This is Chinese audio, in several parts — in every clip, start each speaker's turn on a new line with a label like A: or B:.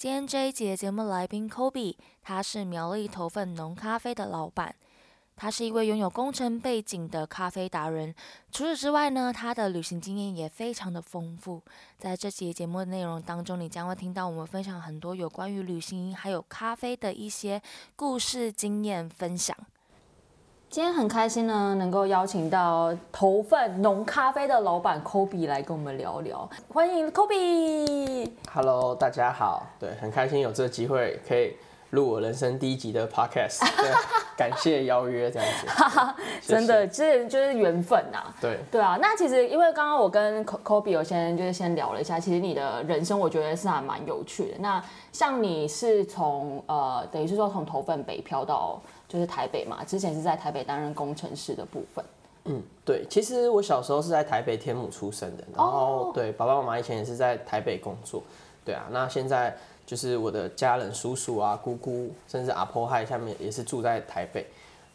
A: 今天这一节节目来宾 Kobe，他是苗栗头份浓咖啡的老板，他是一位拥有工程背景的咖啡达人。除此之外呢，他的旅行经验也非常的丰富。在这期节目的内容当中，你将会听到我们分享很多有关于旅行还有咖啡的一些故事经验分享。
B: 今天很开心呢，能够邀请到头份浓咖啡的老板 Kobe 来跟我们聊聊，欢迎 Kobe。
C: Hello，大家好，对，很开心有这个机会可以录我人生第一集的 Podcast，对，感谢邀约这样子，谢谢。
B: 真的，这就是缘分呐、
C: 对，
B: 对啊，那其实因为刚刚我跟 Ko- Kobe 有先就是先聊了一下，其实你的人生我觉得是还蛮有趣的。那像你是从呃，等于是说从头份北漂到就是台北嘛，之前是在台北担任工程师的部分。
C: 嗯，对，其实我小时候是在台北天母出生的，然后、
B: 哦
C: 对，爸爸妈妈以前也是在台北工作，对啊，那现在就是我的家人、叔叔啊、姑姑，甚至阿婆嗨下面也是住在台北。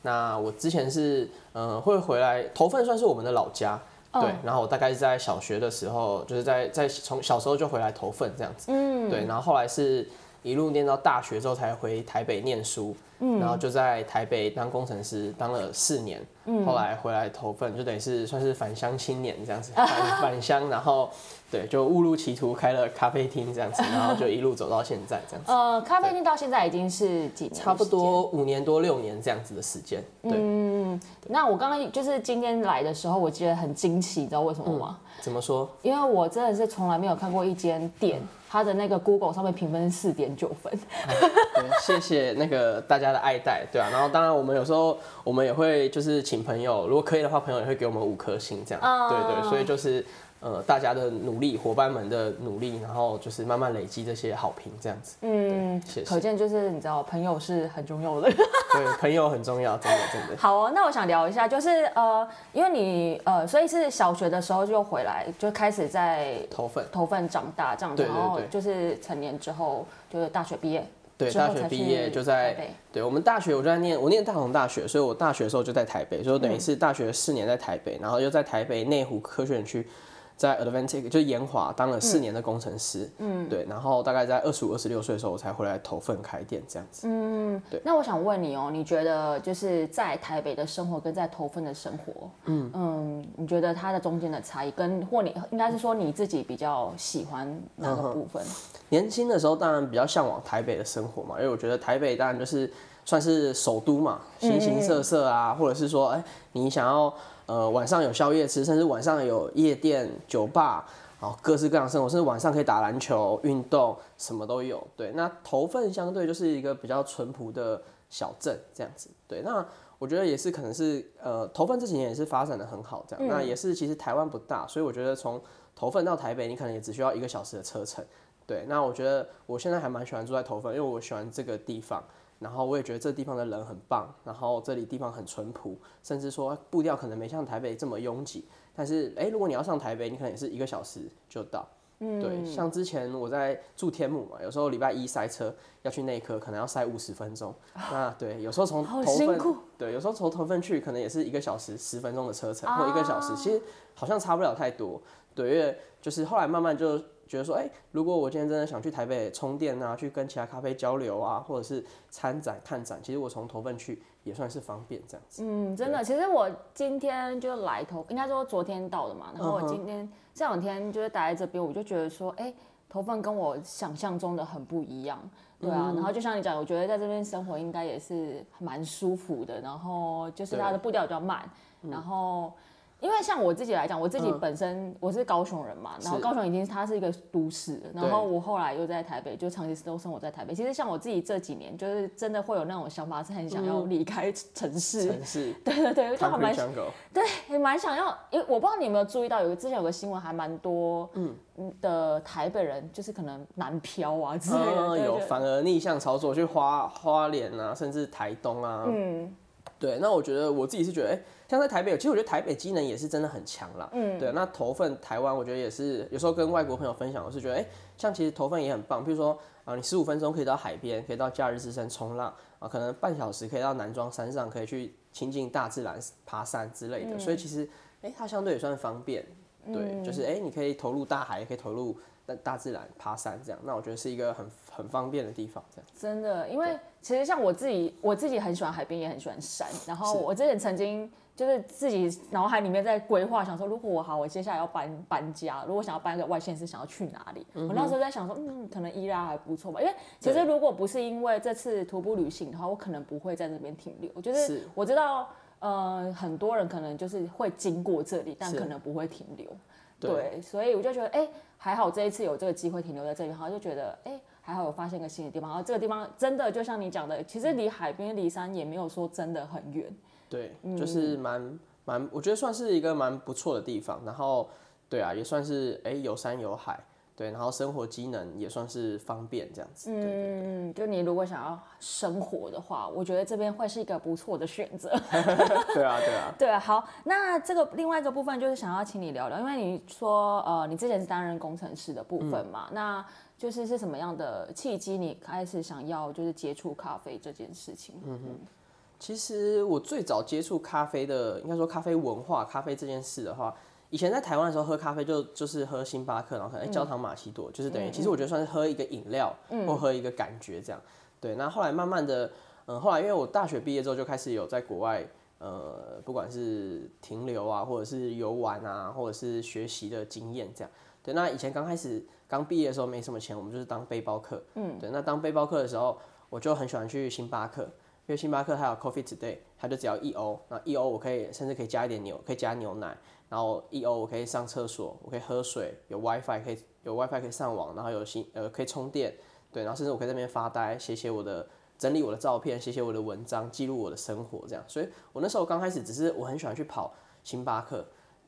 C: 那我之前是呃会回来，头份算是我们的老家，对，
B: 哦
C: 然后我大概是在小学的时候，就是在在从小时候就回来头份这样子，
B: 嗯，
C: 对，然后后来是一路念到大学之后才回台北念书，
B: 嗯
C: 然后就在台北当工程师当了四年，
B: 嗯
C: 后来回来投份，就等于是算是返乡青年这样子，返返乡，然后对，就误入歧途开了咖啡厅这样子，然后就一路走到现在这样子，
B: 呃，咖啡厅到现在已经是几年？
C: 差不。多五年多六年这样子的时间，对，
B: 嗯，那我刚刚就是今天来的时候，我觉得很惊奇，你知道为什么吗？
C: 怎么说？
B: 因为我真的是从来没有看过一间店，它的那个 Google 上面评分是四点九分。
C: 嗯，谢谢那个大家的爱戴，对啊，然后当然我们有时候我们也会就是请朋友，如果可以的话，朋友也会给我们五颗星这样，
B: 哦
C: 对对，所以就是呃大家的努力，伙伴们的努力，然后就是慢慢累积这些好评这样子，
B: 嗯，
C: 谢谢。
B: 可见就是你知道，朋友是很重要的。
C: 对，朋友很重要，真的真的。
B: 好哦，那我想聊一下，就是呃，因为你呃，所以是小学的时候就回来，就开始在
C: 头份，
B: 头份长大这样子，然后就是成年之后就是大学毕业，
C: 对，大学毕业就在
B: 台北。
C: 对我们大学，我就在念，我念大同大学，所以我大学的时候就在台北，所以等于是大学四年在台北，然后又在台北内湖科学园区，在 Advantic 就是研华当了四年的工程师，嗯，对，然后大概在二十五、二十六岁的时候，我才回来投份开店这样子。
B: 嗯，对那我想问你哦，你觉得就是在台北的生活跟在投份的生活，嗯你觉得它的中间的差异跟或你应该是说你自己比较喜欢哪个部分？
C: 年轻的时候当然比较向往台北的生活嘛，因为我觉得台北当然就是算是首都嘛，形形色色啊，或者是说，哎、你想要呃晚上有宵夜吃，甚至晚上有夜店、酒吧，然后各式各样的生活，甚至晚上可以打篮球、运动，什么都有。对，那头份相对就是一个比较淳朴的小镇这样子。对，那我觉得也是可能是呃头份这几年也是发展的很好，这样。那也是其实台湾不大，所以我觉得从头份到台北，你可能也只需要一个小时的车程。对，那我觉得我现在还蛮喜欢住在头份，因为我喜欢这个地方，然后我也觉得这地方的人很棒，然后这里地方很淳朴，甚至说步调可能没像台北这么拥挤，但是哎、如果你要上台北，你可能也是一个小时就到。嗯，对，像之前我在住天母嘛，有时候礼拜一塞车要去内科，可能要塞五十分钟。那对，有时候从
B: 好
C: 头份对，有时候从头份去可能也是一个小时十分钟的车程，或一个小时，其实好像差不了太多。对，因为就是后来慢慢就觉得说，哎、如果我今天真的想去台北充电啊，去跟其他咖啡交流啊，或者是参展看展，其实我从头份去也算是方便这样子。
B: 嗯，真的，其实我今天就来头，应该说昨天到的嘛，然后我今天这两天就是待在这边，我就觉得说，哎、头份跟我想象中的很不一样。对啊，然后就像你讲，我觉得在这边生活应该也是蛮舒服的，然后就是它的步调比较慢，然后。因为像我自己来讲，我自己本身我是高雄人嘛，然后高雄已经它是一个都市，然后我后来又在台北，就长期都生活在台北。其实像我自己这几年，就是真的会有那种想法，是很想要离开城市。
C: 城市。
B: 对对对，就还蛮。对，也蛮想要，因为我不知道你有没有注意到，有个之前有个新闻还蛮多，嗯的台北人就是可能南漂啊之类的，
C: 有反而逆向操作去花花莲啊，甚至台东啊。嗯。对，那我觉得我自己是觉得，哎。像在台北，其实我觉得台北机能也是真的很强啦。嗯，对。那投份台湾，我觉得也是有时候跟外国朋友分享，我是觉得，哎，像其实投份也很棒。比如说啊，你十五分钟可以到海边，可以到假日之声冲浪啊，可能半小时可以到南庄山上，可以去亲近大自然、爬山之类的。所以其实，哎，它相对也算方便。对，就是哎，你可以投入大海，也可以投入大大自然、爬山这样。那我觉得是一个很很方便的地方。这样
B: 真的，因为其实像我自己，我自己很喜欢海边，也很喜欢山。然后我之前曾经。就是自己脑海里面在规划，想说如果我好，我接下来要搬搬家，如果想要搬个外县市，想要去哪里？我那时候在想说，嗯，可能伊拉还不错吧，因为其实如果不是因为这次徒步旅行的话，我可能不会在这边停留。就是我知道，呃，很多人可能就是会经过这里，但可能不会停留。对，所以我就觉得，哎，还好这一次有这个机会停留在这里，好像就觉得，哎，还好有发现一个新的地方。然后这个地方真的就像你讲的，其实离海边、离山也没有说真的很远。
C: 对，就是蛮蛮，我觉得算是一个蛮不错的地方。然后，对啊，也算是哎有山有海，对，然后生活机能也算是方便这样子。嗯，
B: 就你如果想要生活的话，我觉得这边会是一个不错的选择。
C: 对啊，对啊，
B: 对啊。好，那这个另外一个部分就是想要请你聊聊，因为你说呃，你之前是担任工程师的部分嘛，那就是是什么样的契机你开始想要就是接触咖啡这件事情？嗯哼。
C: 其实我最早接触咖啡的，应该说咖啡文化、咖啡这件事的话，以前在台湾的时候喝咖啡就就是喝星巴克，然后可能焦糖玛奇朵，就是等于其实我觉得算是喝一个饮料，或喝一个感觉这样。对，那后来慢慢的，嗯，后来因为我大学毕业之后就开始有在国外，呃，不管是停留啊，或者是游玩啊，或者是学习的经验这样。对，那以前刚开始刚毕业的时候没什么钱，我们就是当背包客。嗯，对，那当背包客的时候，我就很喜欢去星巴克。因为星巴克它有 Coffee Today，它就只要一欧，那一欧我可以甚至可以加一点牛，可以加牛奶，然后一欧我可以上厕所，我可以喝水，有 WiFi 可以有 WiFi 可以上网，然后有新呃可以充电，对，然后甚至我可以在那边发呆，写写我的整理我的照片，写写我的文章，记录我的生活这样。所以我那时候刚开始只是我很喜欢去跑星巴克，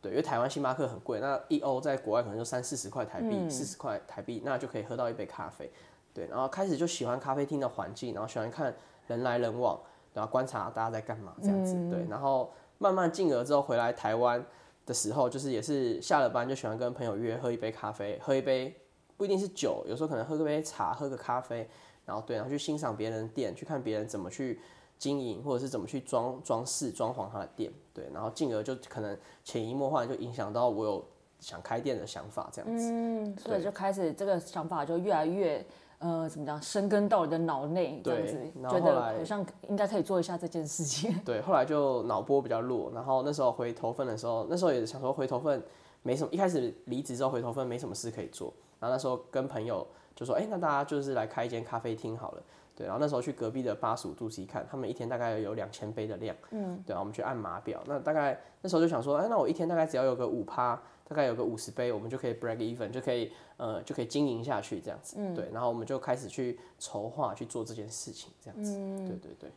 C: 对，因为台湾星巴克很贵，那一欧在国外可能就三四十块台币，四十块台币，那就可以喝到一杯咖啡，对，然后开始就喜欢咖啡厅的环境，然后喜欢看。人来人往，然后观察大家在干嘛这样子，对，然后慢慢进而之后回来台湾的时候，就是也是下了班就喜欢跟朋友约喝一杯咖啡，喝一杯不一定是酒，有时候可能喝个杯茶，喝个咖啡，然后对，然后去欣赏别人的店，去看别人怎么去经营，或者是怎么去装装饰、装潢他的店，对，然后进而就可能潜移默化就影响到我有想开店的想法这样子，
B: 嗯，所以就开始这个想法就越来越。呃，怎么讲？生根到你的脑内，这样子，觉得好像应该可以做一下这件事情。
C: 对，后来就脑波比较弱，然后那时候回头份的时候，那时候也想说回头份没什么，一开始离职之后回头份没什么事可以做，然后那时候跟朋友就说，哎，那大家就是来开一间咖啡厅好了。对，然后那时候去隔壁的八十五度 C 看，他们一天大概有两千杯的量。嗯，对啊，我们去按码表，那大概那时候就想说，哎，那我一天大概只要有个五趴。大概有个五十杯，我们就可以 break even，就可以呃就可以经营下去这样子，对，然后我们就开始去筹划去做这件事情这样子，对对对。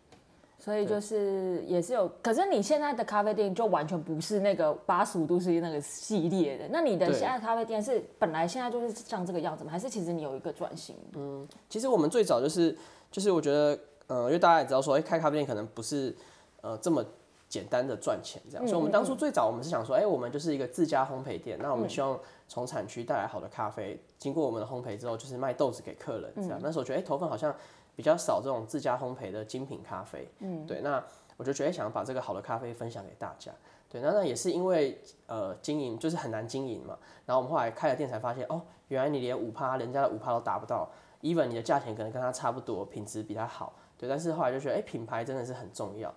B: 所以就是也是有，可是你现在的咖啡店就完全不是那个八十五度 C 那个系列的，那你的现在咖啡店是本来现在就是像这个样子吗？还是其实你有一个转型？
C: 嗯，其实我们最早就是就是我觉得，呃，因为大家也知道说，哎，开咖啡店可能不是呃这么。简单的赚钱这样，所以我们当初最早我们是想说，哎，我们就是一个自家烘焙店，那我们希望从产区带来好的咖啡，经过我们的烘焙之后，就是卖豆子给客人这样。那时候觉得，哎，头粉好像比较少这种自家烘焙的精品咖啡，嗯，对。那我就觉得想把这个好的咖啡分享给大家，对。那那也是因为呃经营就是很难经营嘛，然后我们后来开了店才发现，哦，原来你连五趴人家的五趴都达不到，even 你的价钱可能跟他差不多，品质比他好，对。但是后来就觉得，哎，品牌真的是很重要。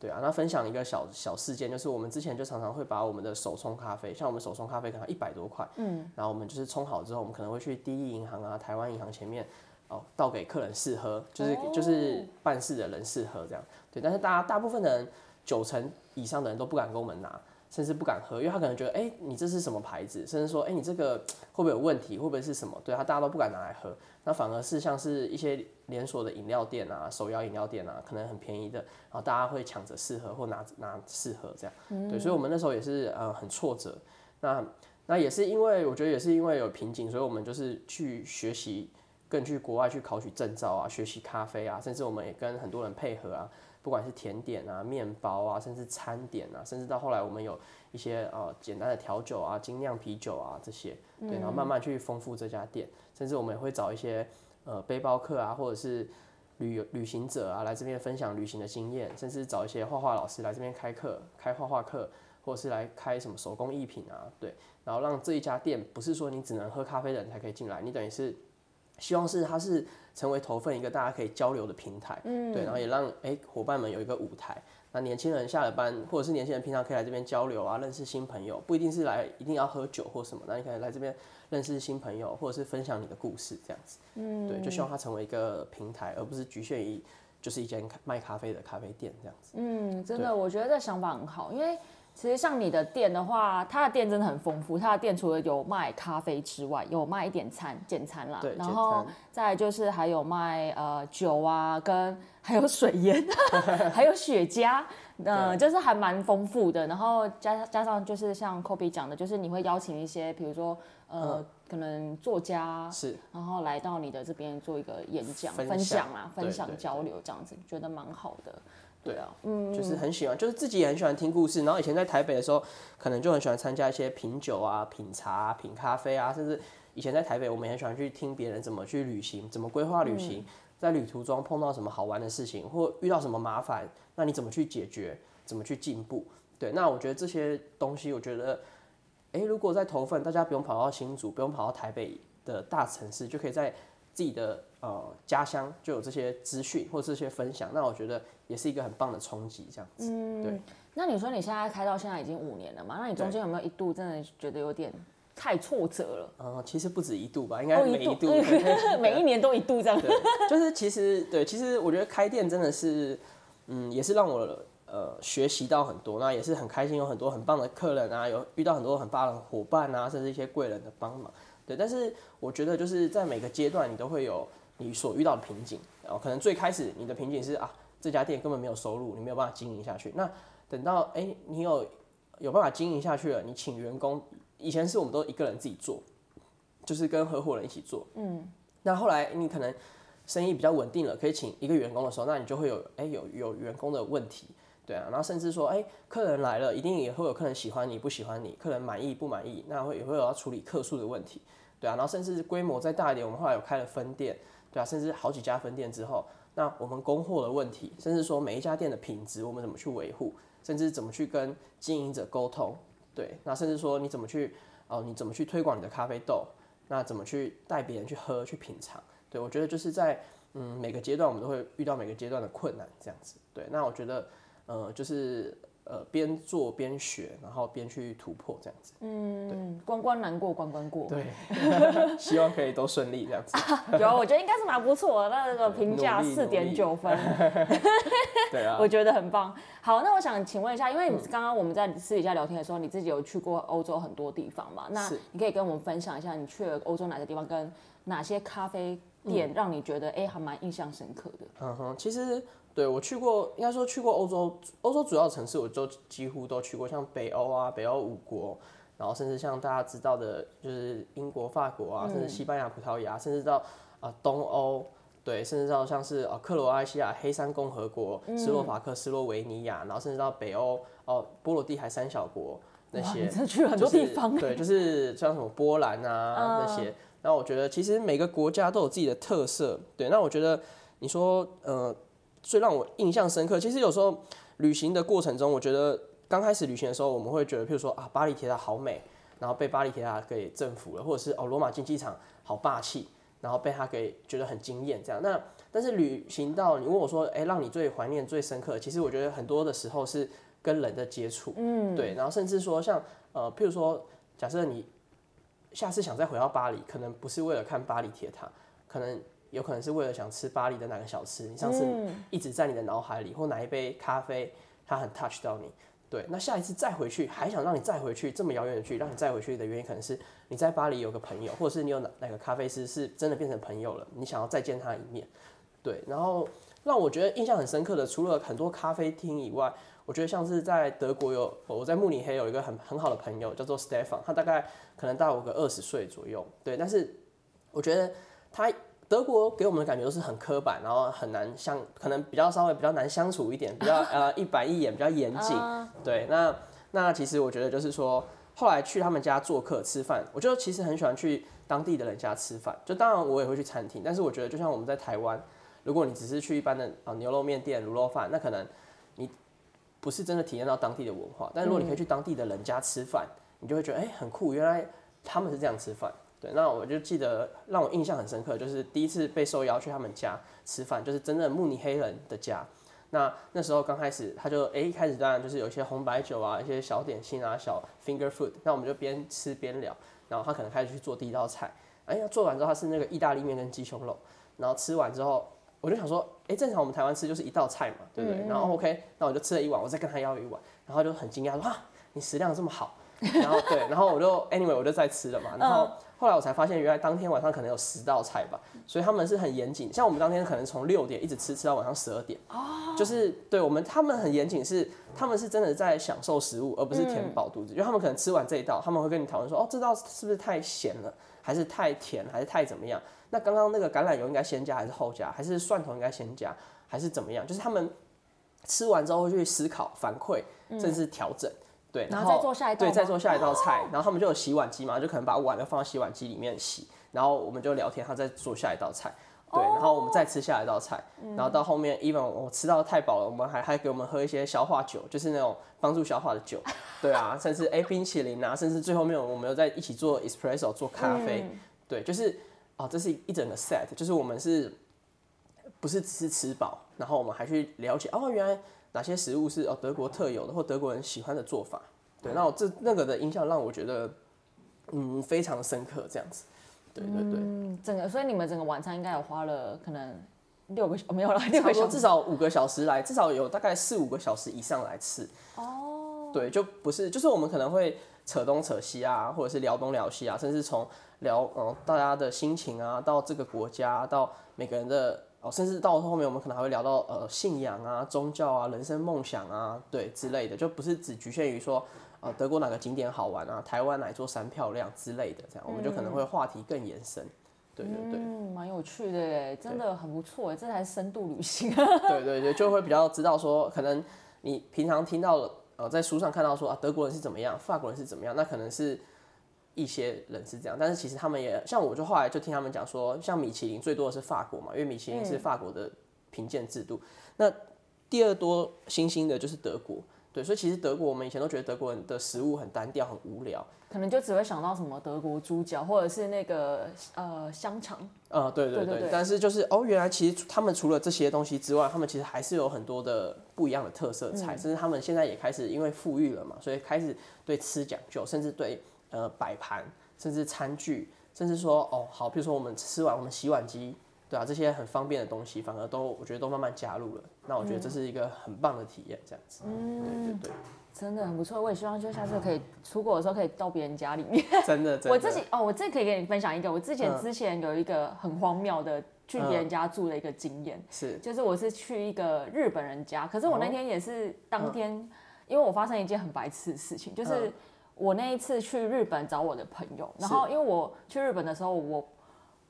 C: 对啊，那分享一个小小事件，就是我们之前就常常会把我们的手冲咖啡，像我们手冲咖啡可能一百多块，嗯，然后我们就是冲好之后，我们可能会去第一银行啊、台湾银行前面哦倒给客人试喝，就是、
B: 哦
C: 就是办事的人试喝这样。对，但是大家大部分的人九成以上的人都不敢跟我们拿，甚至不敢喝，因为他可能觉得，哎、你这是什么牌子？甚至说，哎、你这个会不会有问题？会不会是什么？对他大家都不敢拿来喝。那反而是像是一些连锁的饮料店啊、手摇饮料店啊，可能很便宜的，然后大家会抢着试喝或拿拿试喝这样。对，所以我们那时候也是呃很挫折。那那也是因为我觉得也是因为有瓶颈，所以我们就是去学习，更去国外去考取证照啊，学习咖啡啊，甚至我们也跟很多人配合啊，不管是甜点啊、面包啊，甚至餐点啊，甚至到后来我们有一些呃简单的调酒啊、精酿啤酒啊这些，对，然后慢慢去丰富这家店，甚至我们也会找一些呃背包客啊，或者是旅游旅行者啊来这边分享旅行的经验，甚至找一些画画老师来这边开课、开画画课，或者是来开什么手工艺品啊，对，然后让这一家店不是说你只能喝咖啡的人才可以进来，你等于是希望是它是成为投份一个大家可以交流的平台，嗯，对，然后也让哎伙伴们有一个舞台。那年轻人下了班，或者是年轻人平常可以来这边交流啊，认识新朋友，不一定是来一定要喝酒或什么，那你可以来这边认识新朋友，或者是分享你的故事这样子。嗯，对，就希望它成为一个平台，而不是局限于就是一间卖咖啡的咖啡店这样子。
B: 嗯，真的，我觉得这想法很好，因为其实像你的店的话，它的店真的很丰富。它的店除了有卖咖啡之外，有卖一点餐简餐啦
C: 对，
B: 然后再就是还有卖呃酒啊，跟 还有水烟，还有雪茄，呃，就是还蛮丰富的。然后加加上就是像 Kobe 讲的，就是你会邀请一些，比如说呃，
C: 嗯
B: 可能作家，
C: 是，
B: 然后来到你的这边做一个演讲、分
C: 分享
B: 享啊、分享交流这样子，觉得蛮好的。
C: 对
B: 啊，嗯，
C: 就是很喜欢，就是自己也很喜欢听故事。然后以前在台北的时候，可能就很喜欢参加一些品酒啊、品茶、啊、品咖啡啊，甚至以前在台北，我们也很喜欢去听别人怎么去旅行，怎么规划旅行，在旅途中碰到什么好玩的事情，或遇到什么麻烦，那你怎么去解决，怎么去进步？对，那我觉得这些东西，我觉得，诶，如果在投份，大家不用跑到新竹，不用跑到台北的大城市，就可以在自己的呃家乡就有这些资讯或这些分享，那我觉得也是一个很棒的冲击，这样子。对。
B: 那你说你现在开到现在已经五年了嘛？那你中间有没有一度真的觉得有点太挫折了？
C: 嗯，其实不止一度吧，应该
B: 哦
C: 每一度。
B: 每一年都一度这样。
C: 对，就是其实对，其实我觉得开店真的是，嗯，也是让我呃学习到很多，那也是很开心，有很多很棒的客人啊，有遇到很多很棒的伙伴啊，甚至一些贵人的帮忙。对，但是我觉得就是在每个阶段，你都会有你所遇到的瓶颈。然后可能最开始你的瓶颈是啊，这家店根本没有收入，你没有办法经营下去。那等到哎、你有有办法经营下去了，你请员工，以前是我们都一个人自己做，就是跟合伙人一起做。嗯，那后来你可能生意比较稳定了，可以请一个员工的时候，那你就会有哎、有有员工的问题，对啊，然后甚至说哎、客人来了，一定也会有客人喜欢你不喜欢你，客人满意不满意，那会也会有要处理客诉的问题，对啊，然后甚至规模再大一点，我们后来有开了分店，对啊，甚至好几家分店之后，那我们供货的问题，甚至说每一家店的品质，我们怎么去维护，甚至怎么去跟经营者沟通，对，那甚至说你怎么去哦，你怎么去推广你的咖啡豆，那怎么去带别人去喝去品尝，对我觉得就是在嗯每个阶段我们都会遇到每个阶段的困难这样子，对，那我觉得呃就是呃边做边学，然后边去突破这样子，
B: 嗯，关关难过关关过。
C: 对，希望可以都顺利这样子，
B: 有啊，我觉得应该是蛮不错的，那个评价四点九分，
C: 对啊，
B: 我觉得很棒。好，那我想请问一下，因为你刚刚我们在私底下聊天的时候，你自己有去过欧洲很多地方嘛？那你可以跟我们分享一下，你去了欧洲哪些地方，跟哪些咖啡店让你觉得哎、还蛮印象深刻的？
C: 嗯哼，其实对我去过，应该说去过欧洲，欧洲主要城市我就几乎都去过，像北欧啊，北欧五国，然后甚至像大家知道的，就是英国、法国啊，甚至西班牙、葡萄牙，甚至到啊、东欧，对，甚至到像是啊克罗埃西亚、黑山共和国、斯洛伐克、斯洛维尼亚，然后甚至到北欧哦波罗的海三小国那，些
B: 你，真去很多
C: 就是
B: 地方、
C: 对，就是像什么波兰啊、那些。那我觉得其实每个国家都有自己的特色。对，那我觉得你说呃，最让我印象深刻，其实有时候旅行的过程中，我觉得刚开始旅行的时候，我们会觉得，譬如说啊，巴黎铁塔好美，然后被巴黎铁塔给征服了，或者是哦，罗马竞技场好霸气，然后被它给觉得很惊艳这样。那但是旅行到你问我说，哎、让你最怀念、最深刻，其实我觉得很多的时候是跟人的接触，嗯，对，然后甚至说像呃，譬如说，假设你下次想再回到巴黎，可能不是为了看巴黎铁塔，可能有可能是为了想吃巴黎的哪个小吃，你上次一直在你的脑海里，或哪一杯咖啡它很 touch 到你。对，那下一次再回去，还想让你再回去这么遥远的距离，让你再回去的原因，可能是你在巴黎有个朋友，或者是你有哪哪个咖啡师是真的变成朋友了，你想要再见他一面。对，然后让我觉得印象很深刻的，除了很多咖啡厅以外，我觉得像是在德国有我在慕尼黑有一个很很好的朋友叫做 Stefan，他大概可能大我个二十岁左右。对，但是我觉得他德国给我们的感觉都是很刻板，然后很难相，可能比较稍微比较难相处一点，比较 呃一板一眼，比较严谨。对，那那其实我觉得就是说，后来去他们家做客吃饭，我就其实很喜欢去当地的人家吃饭。就当然我也会去餐厅，但是我觉得就像我们在台湾。如果你只是去一般的啊牛肉面店、卤肉饭，那可能你不是真的体验到当地的文化。但如果你可以去当地的人家吃饭，你就会觉得哎很酷，原来他们是这样吃饭。对，那我就记得让我印象很深刻，就是第一次被受邀去他们家吃饭，就是真正慕尼黑人的家。那那时候刚开始，他就哎一开始当然就是有一些红白酒啊，一些小点心啊，小 finger food。那我们就边吃边聊，然后他可能开始去做第一道菜。哎呀，做完之后他是那个意大利面跟鸡胸肉，然后吃完之后。我就想说，哎，正常我们台湾吃就是一道菜嘛，对不对？然后 OK，那我就吃了一碗，我再跟他要一碗，然后就很惊讶说，啊，你食量这么好，然后对，然后我就 anyway 我就再吃了嘛，然后后来我才发现，原来当天晚上可能有十道菜吧，所以他们是很严谨，像我们当天可能从六点一直吃吃到晚上十二点，就是对我们他们很严谨，是他们是真的在享受食物，而不是填饱肚子，因为他们可能吃完这一道，他们会跟你讨论说，哦，这道是不是太咸了，还是太甜，还是太怎么样？那刚刚那个橄榄油应该先加还是后加？还是蒜头应该先加还是怎么样？就是他们吃完之后会去思考、反馈，甚至调整。对，
B: 然后再做下一道。
C: 对，再做下一道菜。然后他们就有洗碗机嘛，就可能把碗都放到洗碗机里面洗。然后我们就聊天，他再做下一道菜。对，然后我们再吃下一道菜。然后到后面，even 我吃到太饱了，我们还还给我们喝一些消化酒，就是那种帮助消化的酒。对啊，甚至 A 冰淇淋啊，甚至最后面我们又在一起做 espresso 做咖啡。对，就是。哦，这是一整个 set，就是我们是不是只是吃饱，然后我们还去了解哦，原来哪些食物是哦德国特有的或德国人喜欢的做法。对，那我这那个的印象让我觉得嗯非常深刻，这样子。对对对。
B: 嗯，整个所以你们整个晚餐应该有花了可能六个小没有了六个小时，
C: 至少五个小时来，至少有大概四五个小时以上来吃。哦。对，就不是就是我们可能会扯东扯西啊，或者是聊东聊西啊，甚至从。聊嗯，大家的心情啊，到这个国家，到每个人的哦，甚至到后面我们可能还会聊到呃信仰啊、宗教啊、人生梦想啊，对之类的，就不是只局限于说呃德国哪个景点好玩啊，台湾哪座山漂亮之类的，这样我们就可能会话题更延伸。对对对，
B: 嗯，蛮有趣的诶，真的很不错诶，这才是深度旅行。
C: 对对对，就会比较知道说，可能你平常听到了呃在书上看到说啊德国人是怎么样，法国人是怎么样，那可能是。一些人是这样，但是其实他们也像我，就后来就听他们讲说，像米其林最多的是法国嘛，因为米其林是法国的评鉴制度。那第二多星星的就是德国，对，所以其实德国我们以前都觉得德国人的食物很单调、很无聊，
B: 可能就只会想到什么德国猪脚或者是那个呃香肠。
C: 呃，对对对，但是就是哦，原来其实他们除了这些东西之外，他们其实还是有很多的不一样的特色菜，甚至他们现在也开始因为富裕了嘛，所以开始对吃讲究，甚至对。呃，摆盘，甚至餐具，甚至说，哦，好，比如说我们吃完，我们洗碗机，对啊，这些很方便的东西，反而都我觉得都慢慢加入了。那我觉得这是一个很棒的体验，这样子。嗯，对对对，
B: 真的很不错。我也希望就下次可以出国的时候可以到别人家里面。
C: 真的，
B: 我自己哦，我这可以跟你分享一个，我之前之前有一个很荒谬的去别人家住的一个经验，
C: 是，
B: 就是我是去一个日本人家，可是我那天也是当天，因为我发生一件很白痴的事情，就是。我那一次去日本找我的朋友，然后因为我去日本的时候，我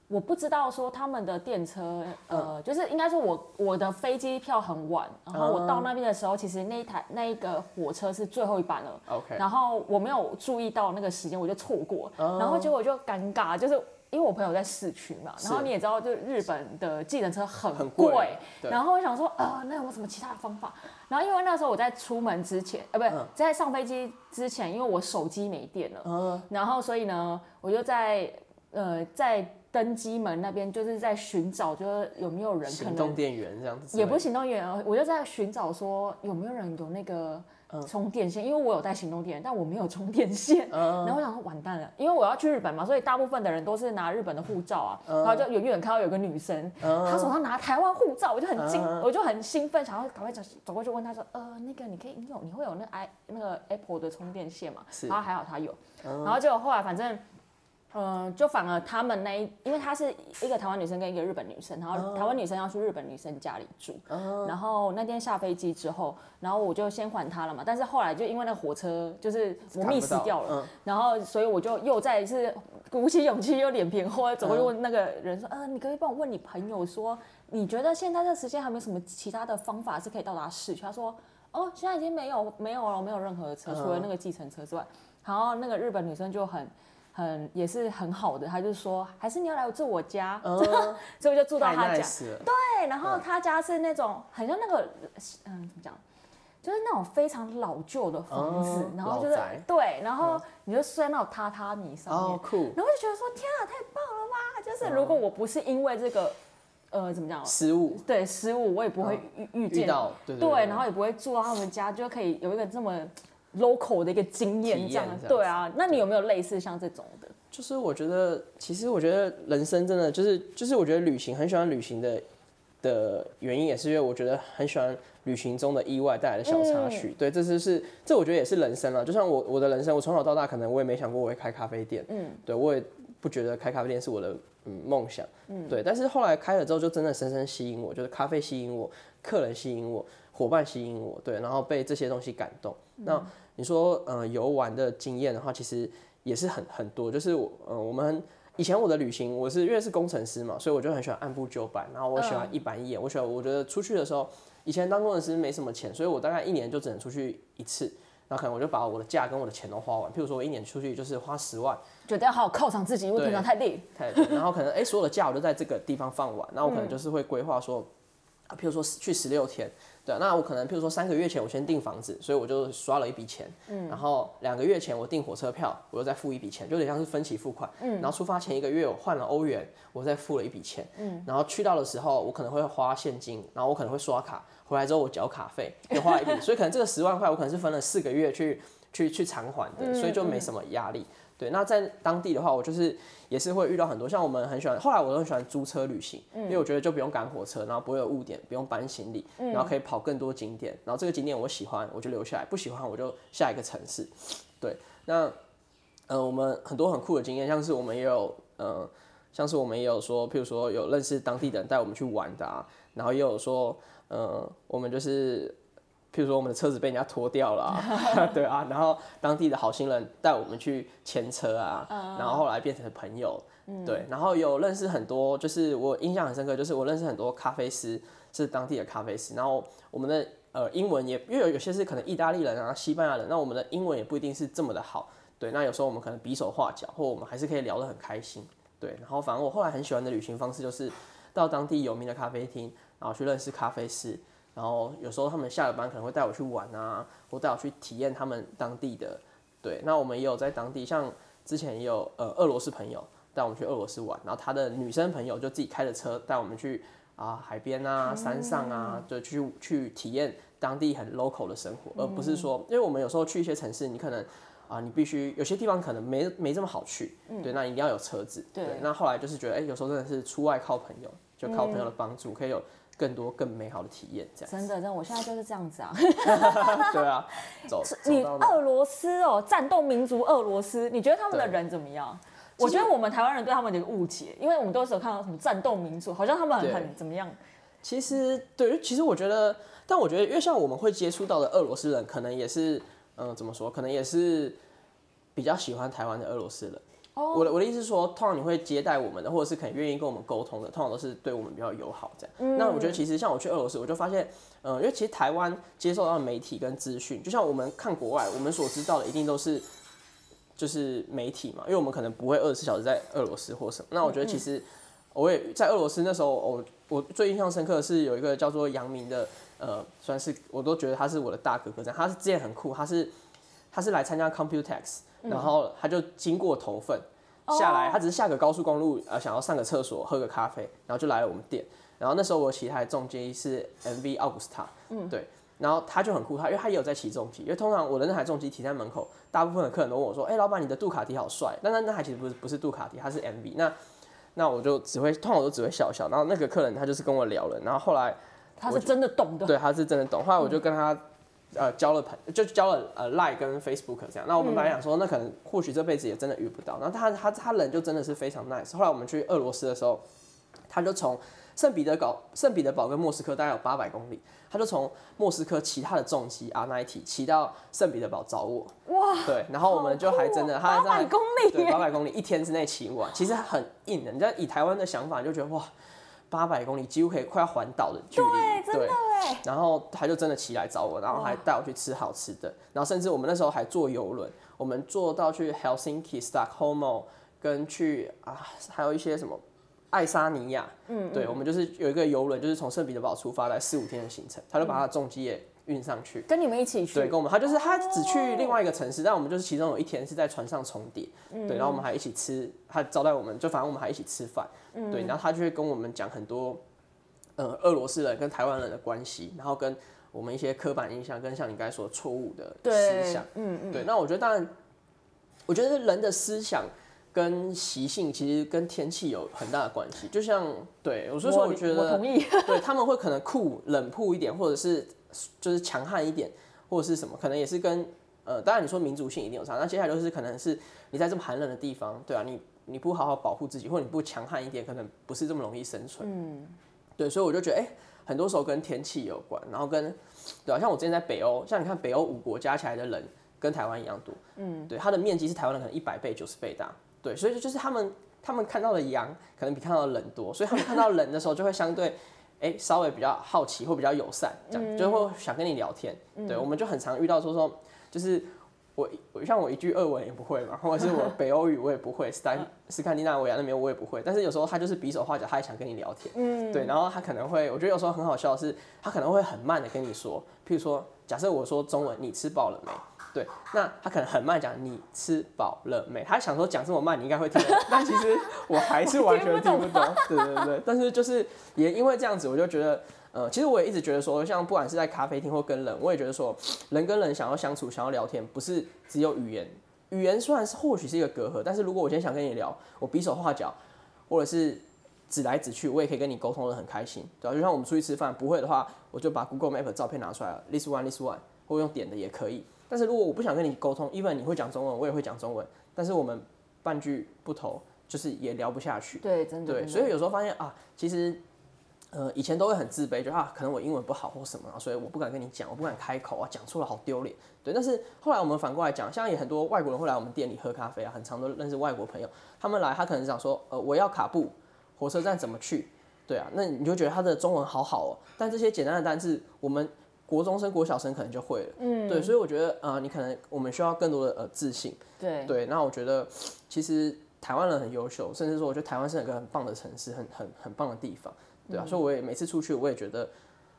B: 我不知道说他们的电车，呃，就是应该说我我的飞机票很晚，然后我到那边的时候，其实那一台那一个火车是最后一班了
C: ，OK，
B: 然后我没有注意到那个时间，我就错过，然后结果就尴尬，就是。因为我朋友在市区嘛，然后你也知道，就日本的计程车很贵，然后我想说，呃，那有没有什么其他的方法？然后因为那时候我在出门之前，呃，不是在上飞机之前，因为我手机没电了，嗯，然后所以呢，我就在呃在登机门那边，就是在寻找，就是有没有人
C: 行动电源这样子，
B: 也不是行动电源，我就在寻找说有没有人有那个充电线，因为我有带行动电源，但我没有充电线。
C: 嗯
B: 然后我想说完蛋了，因为我要去日本嘛，所以大部分的人都是拿日本的护照啊。
C: 嗯
B: 然后就远远看到有个女生，她手上拿台湾护照，我就很惊，
C: 嗯
B: 我就很兴奋，想要赶快走走过去问她说，呃，那个你可以，你有你会有那 i 那个 Apple 的充电线吗？然后还好她有，然后结果后来反正。嗯，就反而他们那一，因为她是一个台湾女生跟一个日本女生，然后台湾女生要去日本女生家里住，然后那天下飞机之后，然后我就先还她了嘛，但是后来就因为那火车就是我
C: 看不
B: miss 掉了，
C: 嗯
B: 然后所以我就又再一次鼓起勇气，又脸皮厚，走过去问那个人说，呃，你可以帮我问你朋友说，你觉得现在这时间还有没有什么其他的方法是可以到达市区？他说，哦，现在已经没有没有了，没有任何的车，除了那个计程车之外。然后那个日本女生就很很也是很好的，他就说，还是你要来住我家，
C: 嗯
B: 所以我就住到他家。对，然后他家是那种很像那个，嗯，怎么讲？就是那种非常老旧的房子，
C: 哦
B: 然后就是对，然后你就睡在那种榻榻米上面，
C: 哦，酷，
B: 然后就觉得说天啊，太棒了吧！就是如果我不是因为这个，呃，怎么讲？
C: 失误
B: 对失误，我也不会遇遇
C: 到，对
B: 然后也不会住到他们家，就可以有一个这么 local 的一个经验，这样对啊。那你有没有类似像这种的？
C: 就是我觉得，其实我觉得人生真的就是就是我觉得旅行很喜欢旅行的的原因，也是因为我觉得很喜欢旅行中的意外带来的小插曲。对，这就是这我觉得也是人生了。就像我我的人生，我从小到大可能我也没想过我会开咖啡店，嗯，对我也不觉得开咖啡店是我的嗯梦想，嗯，对。但是后来开了之后，就真的深深吸引我，就是咖啡吸引我，客人吸引我，伙伴吸引我，对，然后被这些东西感动。那你说呃游玩的经验的话，其实也是很很多，就是我呃我们以前我的旅行，我是因为是工程师嘛，所以我就很喜欢按部就班，然后我喜欢一板一眼，我喜欢我觉得出去的时候，以前当工程师没什么钱，所以我大概一年就只能出去一次，然后可能我就把我的假跟我的钱都花完，譬如说我一年出去就是花十万，
B: 觉得要好好犒赏自己，因为平常太累。
C: 太对然后可能哎、所有的假我都在这个地方放完，那我可能就是会规划说，啊，譬如说去十六天，对，那我可能譬如说三个月前我先订房子，所以我就刷了一笔钱，嗯，然后两个月前我订火车票，我又再付一笔钱，就有点像是分期付款，嗯，然后出发前一个月我换了欧元，我再付了一笔钱，嗯，然后去到的时候我可能会花现金，然后我可能会刷卡，回来之后我缴卡费，又花一笔，所以可能这个十万块我可能是分了四个月去去去偿还的，所以就没什么压力。对，那在当地的话，我就是也是会遇到很多，像我们很喜欢，后来我都很喜欢租车旅行，因为我觉得就不用赶火车，然后不会有误点，不用搬行李，然后可以跑更多景点，然后这个景点我喜欢，我就留下来，不喜欢我就下一个城市。对，那呃，我们很多很酷的经验，像是我们也有呃，像是我们也有说，譬如说有认识当地的人带我们去玩的啊，然后也有说，呃，我们就是。譬如说我们的车子被人家拖掉了、啊，对啊，然后当地的好心人带我们去牵车啊，然后后来变成朋友，对，然后有认识很多，就是我印象很深刻，就是我认识很多咖啡师是当地的咖啡师，然后我们的呃英文也，因为有有些是可能意大利人啊、西班牙人，那我们的英文也不一定是这么的好，对，那有时候我们可能比手画脚，或我们还是可以聊得很开心，对，然后反正我后来很喜欢的旅行方式就是到当地有名的咖啡厅，然后去认识咖啡师。然后有时候他们下了班可能会带我去玩啊，或带我去体验他们当地的。对，那我们也有在当地，像之前也有呃俄罗斯朋友带我们去俄罗斯玩，然后他的女生朋友就自己开着车带我们去啊海边啊、山上啊，就去去体验当地很 local 的生活，而不是说，因为我们有时候去一些城市，你可能啊你必须有些地方可能没没这么好去，对，那一定要有车子。
B: 对
C: 那后来就是觉得，哎、有时候真的是出外靠朋友，就靠朋友的帮助，可以有更多更美好的体验，这样。
B: 真的，真的，我现在就是这样子啊。
C: 对啊，走走
B: 你俄罗斯哦，战斗民族俄罗斯，你觉得他们的人怎么样？我觉得我们台湾人对他们的误解，因为我们都是有看到什么战斗民族，好像他们很很怎么样？
C: 其实对，其实我觉得，但我觉得，因为像我们会接触到的俄罗斯人，可能也是，嗯、怎么说？可能也是比较喜欢台湾的俄罗斯人。
B: 哦
C: 我的我的意思是说，通常你会接待我们的，或者是肯愿意跟我们沟通的，通常都是对我们比较友好这样。
B: 嗯
C: 那我觉得其实像我去俄罗斯，我就发现，嗯、因为其实台湾接受到的媒体跟资讯，就像我们看国外，我们所知道的一定都是就是媒体嘛，因为我们可能不会二十四小时在俄罗斯或什么。那我觉得其实我也在俄罗斯那时候，我我最印象深刻的是有一个叫做杨明的，呃，算是我都觉得他是我的大哥哥这样。他是之前很酷，他是他是来参加 Computex，然后他就经过头份下来，他只是下个高速公路，呃，想要上个厕所喝个咖啡，然后就来了我们店。然后那时候我骑一台重机是 MV 奥古斯塔，嗯，对。然后他就很酷，他因为他也有在骑重机，因为通常我的那台重机停在门口，大部分的客人都问我说：“哎、老板，你的杜卡迪好帅。”但那那台其实不是不是杜卡迪，它是 MV。那那我就只会，通常我都只会笑笑。然后那个客人他就是跟我聊了，然后后来
B: 他是真的懂的。
C: 对他是真的懂，后来我就跟他。呃，交了朋就交了呃 Line 跟 Facebook 这样，那我们本来想说，那可能或许这辈子也真的遇不到。然后他他他人就真的是非常 nice。后来我们去俄罗斯的时候，他就从圣彼得堡圣彼得堡跟莫斯科大概有八百公里，他就从莫斯科骑他的重机 R90 骑到圣彼得堡找我。
B: 哇，
C: 对，然后我们就还真的，他
B: 八百公里
C: 对，八百公里一天之内骑完，其实很硬的。你知道以台湾的想法，就觉得哇，八百公里几乎可以快要环岛的距离，
B: 对，
C: 然后他就真的骑来找我，然后还带我去吃好吃的，然后甚至我们那时候还坐游轮，我们坐到去 Helsinki、Stockholm 跟去啊，还有一些什么爱沙尼亚，嗯，对，我们就是有一个游轮，就是从圣彼得堡出发来四五天的行程，他就把他的重机也运上去。
B: 跟你们一起去，
C: 对，跟我们，他就是他只去另外一个城市，但我们就是其中有一天是在船上重叠，对，然后我们还一起吃，他招待我们，就反正我们还一起吃饭，对，然后他就会跟我们讲很多，呃，俄罗斯人跟台湾人的关系，然后跟我们一些刻板印象，跟像你刚才说的错误的思
B: 对
C: 想，，
B: 嗯嗯，
C: 对，那我觉得当然，我觉得人的思想跟习性其实跟天气有很大的关系，就像对，我所以说我觉得
B: 我同意，
C: 对他们会可能酷冷酷一点，或者是就是强悍一点，或者是什么，可能也是跟呃，当然你说民族性一定有差，那接下来就是可能是你在这么寒冷的地方，对啊，你你不好好保护自己，或者你不强悍一点，可能不是这么容易生存。嗯，对，所以我就觉得，哎、很多时候跟天气有关，然后跟对啊，像我之前在北欧，像你看北欧五国加起来的人跟台湾一样多，嗯，对，它的面积是台湾的可能一百倍、九十倍大，对，所以就是他们他们看到的羊可能比看到的人多，所以他们看到人的时候就会相对。哎、稍微比较好奇或比较友善，这样、就会想跟你聊天。对，我们就很常遇到说说，就是我我像我一句俄文也不会嘛，或者是我北欧语我也不会，斯坦 斯堪的纳维亚那边我也不会，但是有时候他就是比手画脚，他也想跟你聊天。嗯，对，然后他可能会，我觉得有时候很好笑的是，他可能会很慢的跟你说，譬如说，假设我说中文，你吃饱了没？对，那他可能很慢讲你吃饱了没？他想说讲这么慢，你应该会听 但其实我还是完全听不懂。对对对，但是就是也因为这样子，我就觉得，呃，其实我也一直觉得说，像不管是在咖啡厅或跟人，我也觉得说，人跟人想要相处、想要聊天，不是只有语言。语言虽然是或许是一个隔阂，但是如果我今天想跟你聊，我比手画脚，或者是指来指去，我也可以跟你沟通的很开心，对吧、就像我们出去吃饭，不会的话，我就把 Google Map 的照片拿出来了，list one list one，或用点的也可以。但是如果我不想跟你沟通，even 你会讲中文，我也会讲中文，但是我们半句不投，就是也聊不下去。
B: 对，真的，
C: 对，所以有时候发现啊，其实呃以前都会很自卑，就啊可能我英文不好或什么、啊，所以我不敢跟你讲，我不敢开口啊，讲错了好丢脸。对，但是后来我们反过来讲，像也很多外国人会来我们店里喝咖啡啊，很常都认识外国朋友，他们来他可能想说，呃我要卡布，火车站怎么去？对啊，那你就觉得他的中文好好哦，但这些简单的单字，我们国中生、国小生可能就会了。嗯，对，所以我觉得呃，你可能我们需要更多的呃自信。
B: 对。
C: 对，那我觉得其实台湾人很优秀，甚至说我觉得台湾是一个很棒的城市，很很很棒的地方，对啊，所以我也每次出去，我也觉得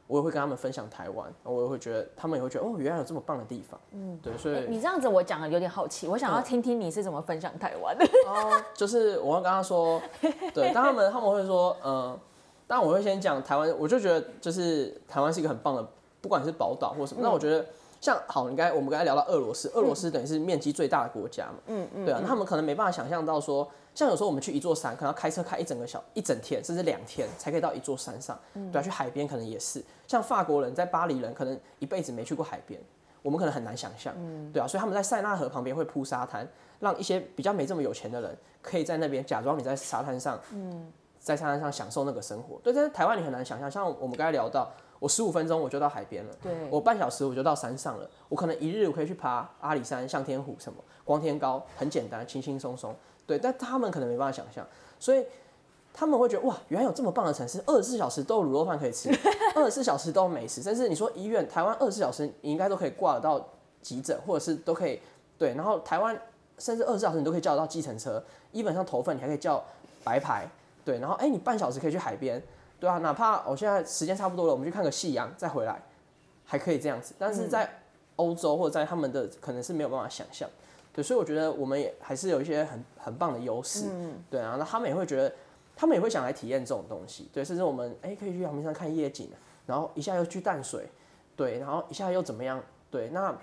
C: 我也会跟他们分享台湾，我也会觉得他们也会觉得哦，原来有这么棒的地方，嗯，对，所以
B: 你这样子我讲的有点好奇，我想要听听你是怎么分享台湾的。
C: 哦，就是我会跟他说，对，但他们他们会说，嗯、但我会先讲台湾，我就觉得就是台湾是一个很棒的，不管是宝岛或什么，那我觉得。像好，你刚才我们刚才聊到俄罗斯，俄罗斯等于是面积最大的国家嘛，嗯嗯，对啊，那他们可能没办法想象到说，像有时候我们去一座山，可能要开车开一整个小一整天，甚至两天才可以到一座山上，对啊，去海边可能也是，像法国人在巴黎人可能一辈子没去过海边，我们可能很难想象，对啊，所以他们在塞纳河旁边会铺沙滩，让一些比较没这么有钱的人可以在那边假装你在沙滩上，嗯。在沙滩上享受那个生活。对，但是台湾你很难想象，像我们刚才聊到，我十五分钟我就到海边了，
B: 对
C: 我半小时我就到山上了，我可能一日我可以去爬阿里山、向天湖什么，光天高，很简单，轻轻松松。对，但他们可能没办法想象，所以他们会觉得哇，原来有这么棒的城市，二十四小时都有卤肉饭可以吃，二十四小时都有美食，甚至你说医院，台湾二十四小时你应该都可以挂得到急诊，或者是都可以对，然后台湾甚至二十四小时你都可以叫得到计程车，基本上头份你还可以叫白牌，对，然后哎、你半小时可以去海边，对啊，哪怕我现在时间差不多了，我们去看个夕阳再回来，还可以这样子，但是在欧洲或者在他们的可能是没有办法想象，对，所以我觉得我们也还是有一些很很棒的优势，对啊，那他们也会觉得，他们也会想来体验这种东西，对，甚至我们哎、可以去阳明山看夜景，然后一下又去淡水，对，然后一下又怎么样？对，那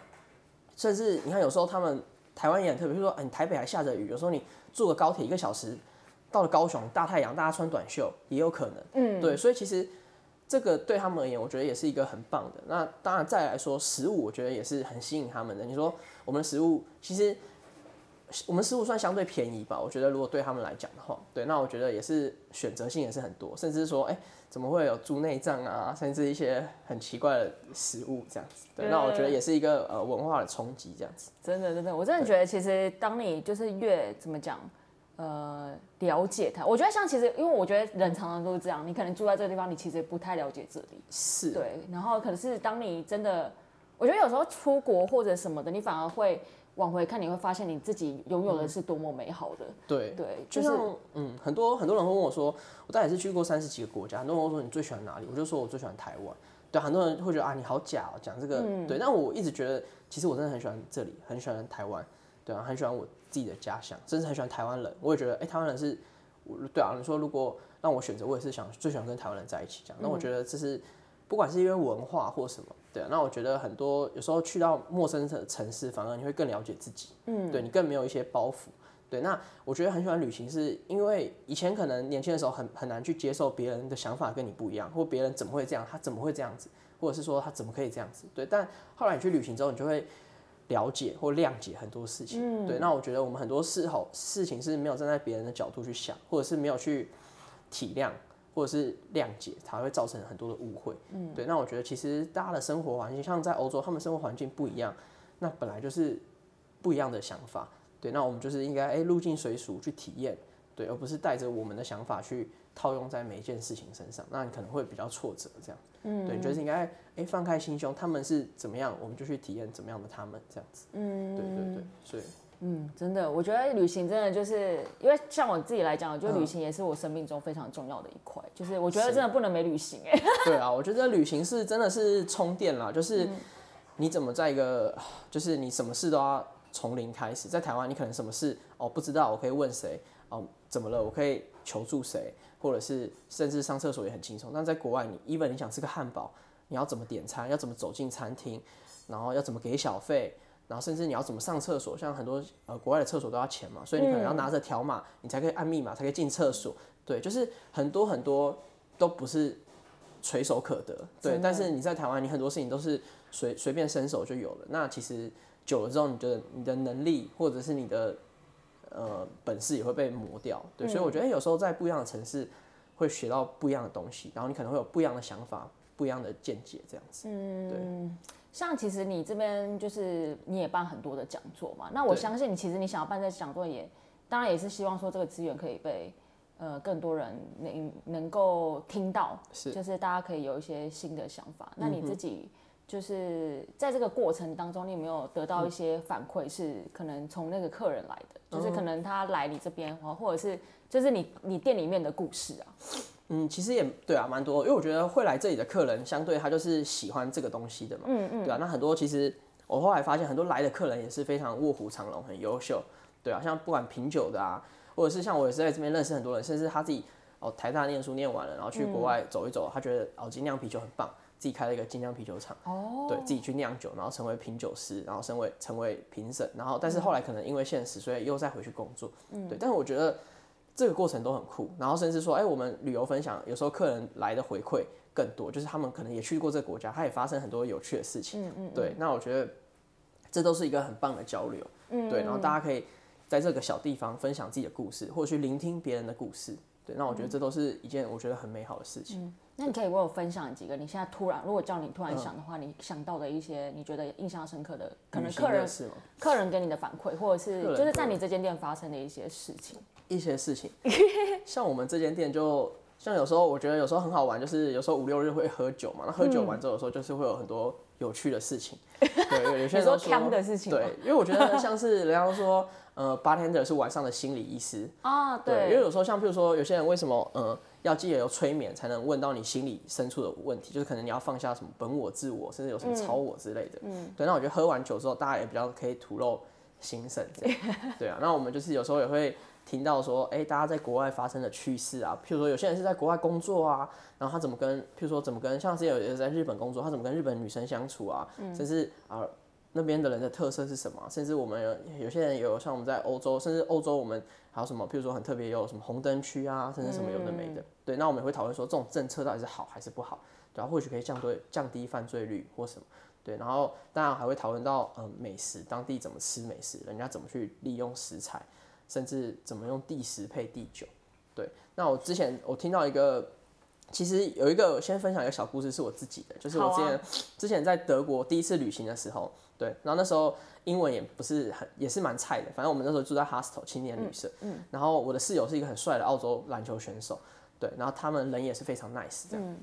C: 甚至你看有时候他们台湾也很特别，比如说，哎，你台北还下着雨，有时候你坐个高铁一个小时到了高雄，大太阳，大家穿短袖也有可能。嗯，对，所以其实这个对他们而言，我觉得也是一个很棒的。那当然再来说食物，我觉得也是很吸引他们的。你说我们的食物其实。我们食物算相对便宜吧，我觉得如果对他们来讲的话，对，那我觉得也是选择性也是很多，甚至说，哎，怎么会有猪内脏啊，甚至一些很奇怪的食物这样子，对，那我觉得也是一个呃文化的冲击这样子。
B: 真的，真的，我真的觉得其实当你就是越怎么讲，呃，了解它，我觉得像其实，因为我觉得人常常都是这样，你可能住在这个地方，你其实不太了解这里，
C: 是
B: 对，然后可是当你真的，我觉得有时候出国或者什么的，你反而会。往回看，你会发现你自己拥有的是多么美好的。
C: 对
B: 对，
C: 就是嗯，很多很多人会问我说，我大概是去过三十几个国家，很多人会说你最喜欢哪里？我就说我最喜欢台湾。对，很多人会觉得啊，你好假哦，讲这个。对，但我一直觉得，其实我真的很喜欢这里，很喜欢台湾。对啊，很喜欢我自己的家乡，甚至很喜欢台湾人。我也觉得，哎，台湾人是，对啊，你说如果让我选择，我也是想最喜欢跟台湾人在一起这样。那我觉得这是。不管是因为文化或什么，对，那我觉得很多有时候去到陌生的城市，反而你会更了解自己，嗯，对你更没有一些包袱，对。那我觉得很喜欢旅行，是因为以前可能年轻的时候很很难去接受别人的想法跟你不一样，或别人怎么会这样，他怎么会这样子，或者是说他怎么可以这样子，对。但后来你去旅行之后，你就会了解或谅解很多事情，对。那我觉得我们很多事后事情是没有站在别人的角度去想，或者是没有去体谅。或者是谅解，才会造成很多的误会。嗯，对。那我觉得其实大家的生活环境，像在欧洲，他们生活环境不一样，那本来就是不一样的想法。对，那我们就是应该哎入境随俗去体验，对，而不是带着我们的想法去套用在每一件事情身上，那你可能会比较挫折。这样，嗯，对，就是应该哎放开心胸，他们是怎么样，我们就去体验怎么样的他们这样子。嗯，对对对，所以。
B: 嗯，真的，我觉得旅行真的就是因为像我自己来讲，我觉得旅行也是我生命中非常重要的一块。就是我觉得真的不能没旅行哎。
C: 对啊，我觉得旅行是真的是充电啦，就是你怎么在一个，就是你什么事都要从零开始。在台湾，你可能什么事哦不知道，我可以问谁哦怎么了，我可以求助谁，或者是甚至上厕所也很轻松。但在国外，你 even 你想吃个汉堡，你要怎么点餐，要怎么走进餐厅，然后要怎么给小费。然后甚至你要怎么上厕所，像很多呃国外的厕所都要钱嘛，所以你可能要拿着条码，你才可以按密码才可以进厕所。对，就是很多很多都不是垂手可得。对，但是你在台湾，你很多事情都是随随便伸手就有了。那其实久了之后，你的你的能力或者是你的呃本事也会被磨掉。对，所以我觉得有时候在不一样的城市会学到不一样的东西，然后你可能会有不一样的想法、不一样的见解这样子。嗯，对。
B: 像其实你这边就是你也办很多的讲座嘛，那我相信你其实你想要办这讲座也，当然也是希望说这个资源可以被呃更多人能能够听到，
C: 是
B: 就是大家可以有一些新的想法。那你自己就是在这个过程当中，你有没有得到一些反馈？是可能从那个客人来的，就是可能他来你这边，或者是就是你你店里面的故事啊。
C: 嗯，其实也对啊，蛮多，因为我觉得会来这里的客人，相对他就是喜欢这个东西的嘛，嗯嗯，对啊，那很多其实我后来发现，很多来的客人也是非常卧虎藏龙，很优秀，对啊，像不管品酒的啊，或者是像我也是在这边认识很多人，甚至他自己哦台大念书念完了，然后去国外走一走，他觉得哦精酿啤酒很棒，自己开了一个精酿啤酒厂，哦，对自己去酿酒，然后成为品酒师，然后成为成为评审，然后但是后来可能因为现实，所以又再回去工作，嗯，对，但是我觉得。这个过程都很酷，然后甚至说，哎，我们旅游分享，有时候客人来的回馈更多，就是他们可能也去过这个国家，他也发生很多有趣的事情。嗯嗯。对，那我觉得这都是一个很棒的交流。嗯。对，然后大家可以在这个小地方分享自己的故事，或者去聆听别人的故事。对，那我觉得这都是一件我觉得很美好的事情。嗯。
B: 那你可以为我分享几个你现在突然，如果叫你突然想的话，你想到的一些你觉得印象深刻的，可能客人客人给你的反馈，或者是就是在你这间店发生的一些事情。
C: 一些事情，像我们这间店，就像有时候我觉得有时候很好玩，就是有时候五六日会喝酒嘛，那喝酒完之后，有时候就是会有很多有趣的事情。对，有些人说
B: 枪的事情。
C: 对，因为我觉得像是人家说，呃，bartender 是晚上的心理医师
B: 啊。对，
C: 因为有时候像譬如说，有些人为什么呃要记得有催眠才能问到你心理深处的问题，就是可能你要放下什么本我、自我，甚至有什么超我之类的。嗯。对，那我觉得喝完酒之后，大家也比较可以吐露。心声这样。对啊，那我们就是有时候也会听到说，哎、大家在国外发生的趣事啊，譬如说有些人是在国外工作啊，然后他怎么跟，譬如说怎么跟，像之前有人在日本工作，他怎么跟日本女生相处啊，甚至啊、那边的人的特色是什么啊、甚至我们有有些人有像我们在欧洲，甚至欧洲我们还有什么，譬如说很特别有什么红灯区啊，甚至什么有的没的。对，那我们也会讨论说这种政策到底是好还是不好，对啊，或许可以降对降低犯罪率或什么。对，然后当然还会讨论到嗯美食，当地怎么吃美食，人家怎么去利用食材，甚至怎么用地食配地酒。对，那我之前我听到一个，其实有一个先分享一个小故事，是我自己的，就是我之前、
B: 啊
C: 之前在德国第一次旅行的时候，对，然后那时候英文也不是很也是蛮菜的，反正我们那时候住在 hostel 青年旅社，嗯，然后我的室友是一个很帅的澳洲篮球选手，对，然后他们人也是非常 nice 这样，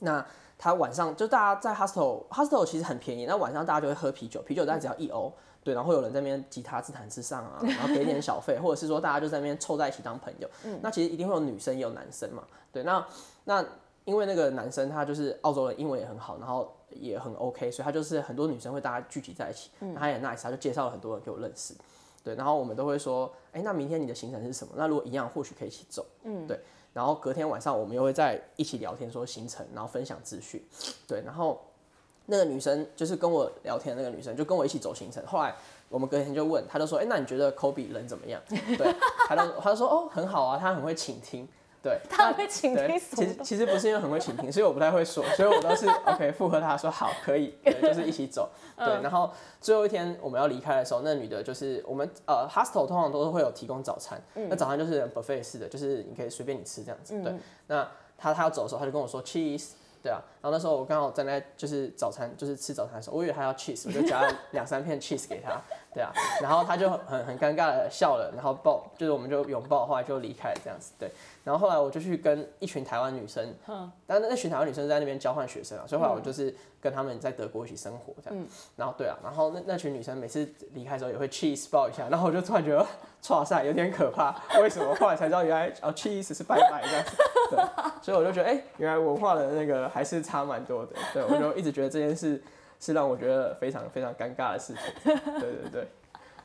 C: 那他晚上就大家在 hostel hostel 其实很便宜，那晚上大家就会喝啤酒，啤酒大概只要一欧，对，然后会有人在那边吉他自弹自唱啊，然后给点小费，或者是说大家就在那边凑在一起当朋友。那其实一定会有女生也有男生嘛，对，那那因为那个男生他就是澳洲人，英文也很好，然后也很 OK，所以他就是很多女生会大家聚集在一起，那他也 nice，他就介绍了很多人给我认识。对，然后我们都会说，哎、那明天你的行程是什么？那如果一样，或许可以一起走。嗯，对。然后隔天晚上我们又会在一起聊天，说行程，然后分享资讯。对，然后那个女生就是跟我聊天的那个女生，就跟我一起走行程。后来我们隔天就问，她就说，哎、那你觉得 Kobe 人怎么样？对，她就说，哦，很好啊，他很会倾听。对，
B: 他会倾
C: 对
B: 听
C: 其实其实不是因为很会倾听，所以我不太会说，所以我都是 OK 附和他说好 可以，对，就是一起走。对，然后最后一天我们要离开的时候，那女的就是我们呃 hostel 通常都是会有提供早餐，那早餐就是 buffet 式的，就是你可以随便你吃这样子。对，那她她要走的时候，她就跟我说 cheese。对啊，然后那时候我刚好站在就是早餐，就是吃早餐的时候，我以为他要 cheese，我就夹了两三片 cheese 给他，对啊，然后他就很很尴尬的笑了，然后抱，就是我们就拥抱，后来就离开了这样子，对，然后后来我就去跟一群台湾女生，但那那群台湾女生在那边交换学生啊，所以后来我就是跟他们在德国一起生活这样。然后对啊，然后那那群女生每次离开的时候也会 cheese 抱一下，然后我就突然觉得，哇塞，有点可怕。为什么？后来才知道原来哦 cheese 是拜拜这样子。对，所以我就觉得，哎、原来文化的那个还是差蛮多的。对，我就一直觉得这件事是让我觉得非常非常尴尬的事情。对对对。对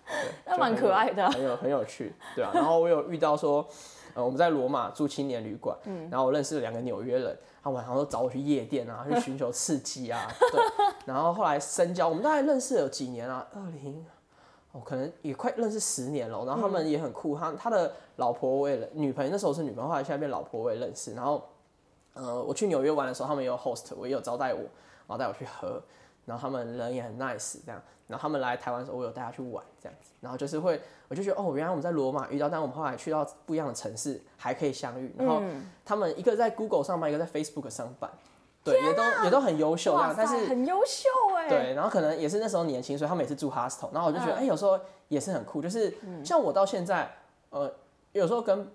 B: 那蛮可爱的啊
C: 很有很有趣，对啊。然后我有遇到说，呃，我们在罗马住青年旅馆，然后我认识了两个纽约人，他晚上都找我去夜店啊，去寻求刺激啊，对。然后后来深交，我们大概认识了有几年啊？二零，哦，可能也快认识十年了。然后他们也很酷，他他的老婆我也认女朋友那时候是女朋友，后来现在变老婆我也认识。然后，呃，我去纽约玩的时候，他们也有 host，我也有招待我，然后带我去喝。然后他们人也很 nice，这样。然后他们来台湾的时候，我有带他去玩，这样子。然后就是会，我就觉得哦，原来我们在罗马遇到，但我们后来去到不一样的城市还可以相遇。然后他们一个在 Google 上班，一个在 Facebook 上班，对，也都也都很优秀。但是
B: 很优秀哎。
C: 对，然后可能也是那时候年轻，所以他们也是住 hostel，然后我就觉得，哎、有时候也是很酷，就是像我到现在，呃，有时候跟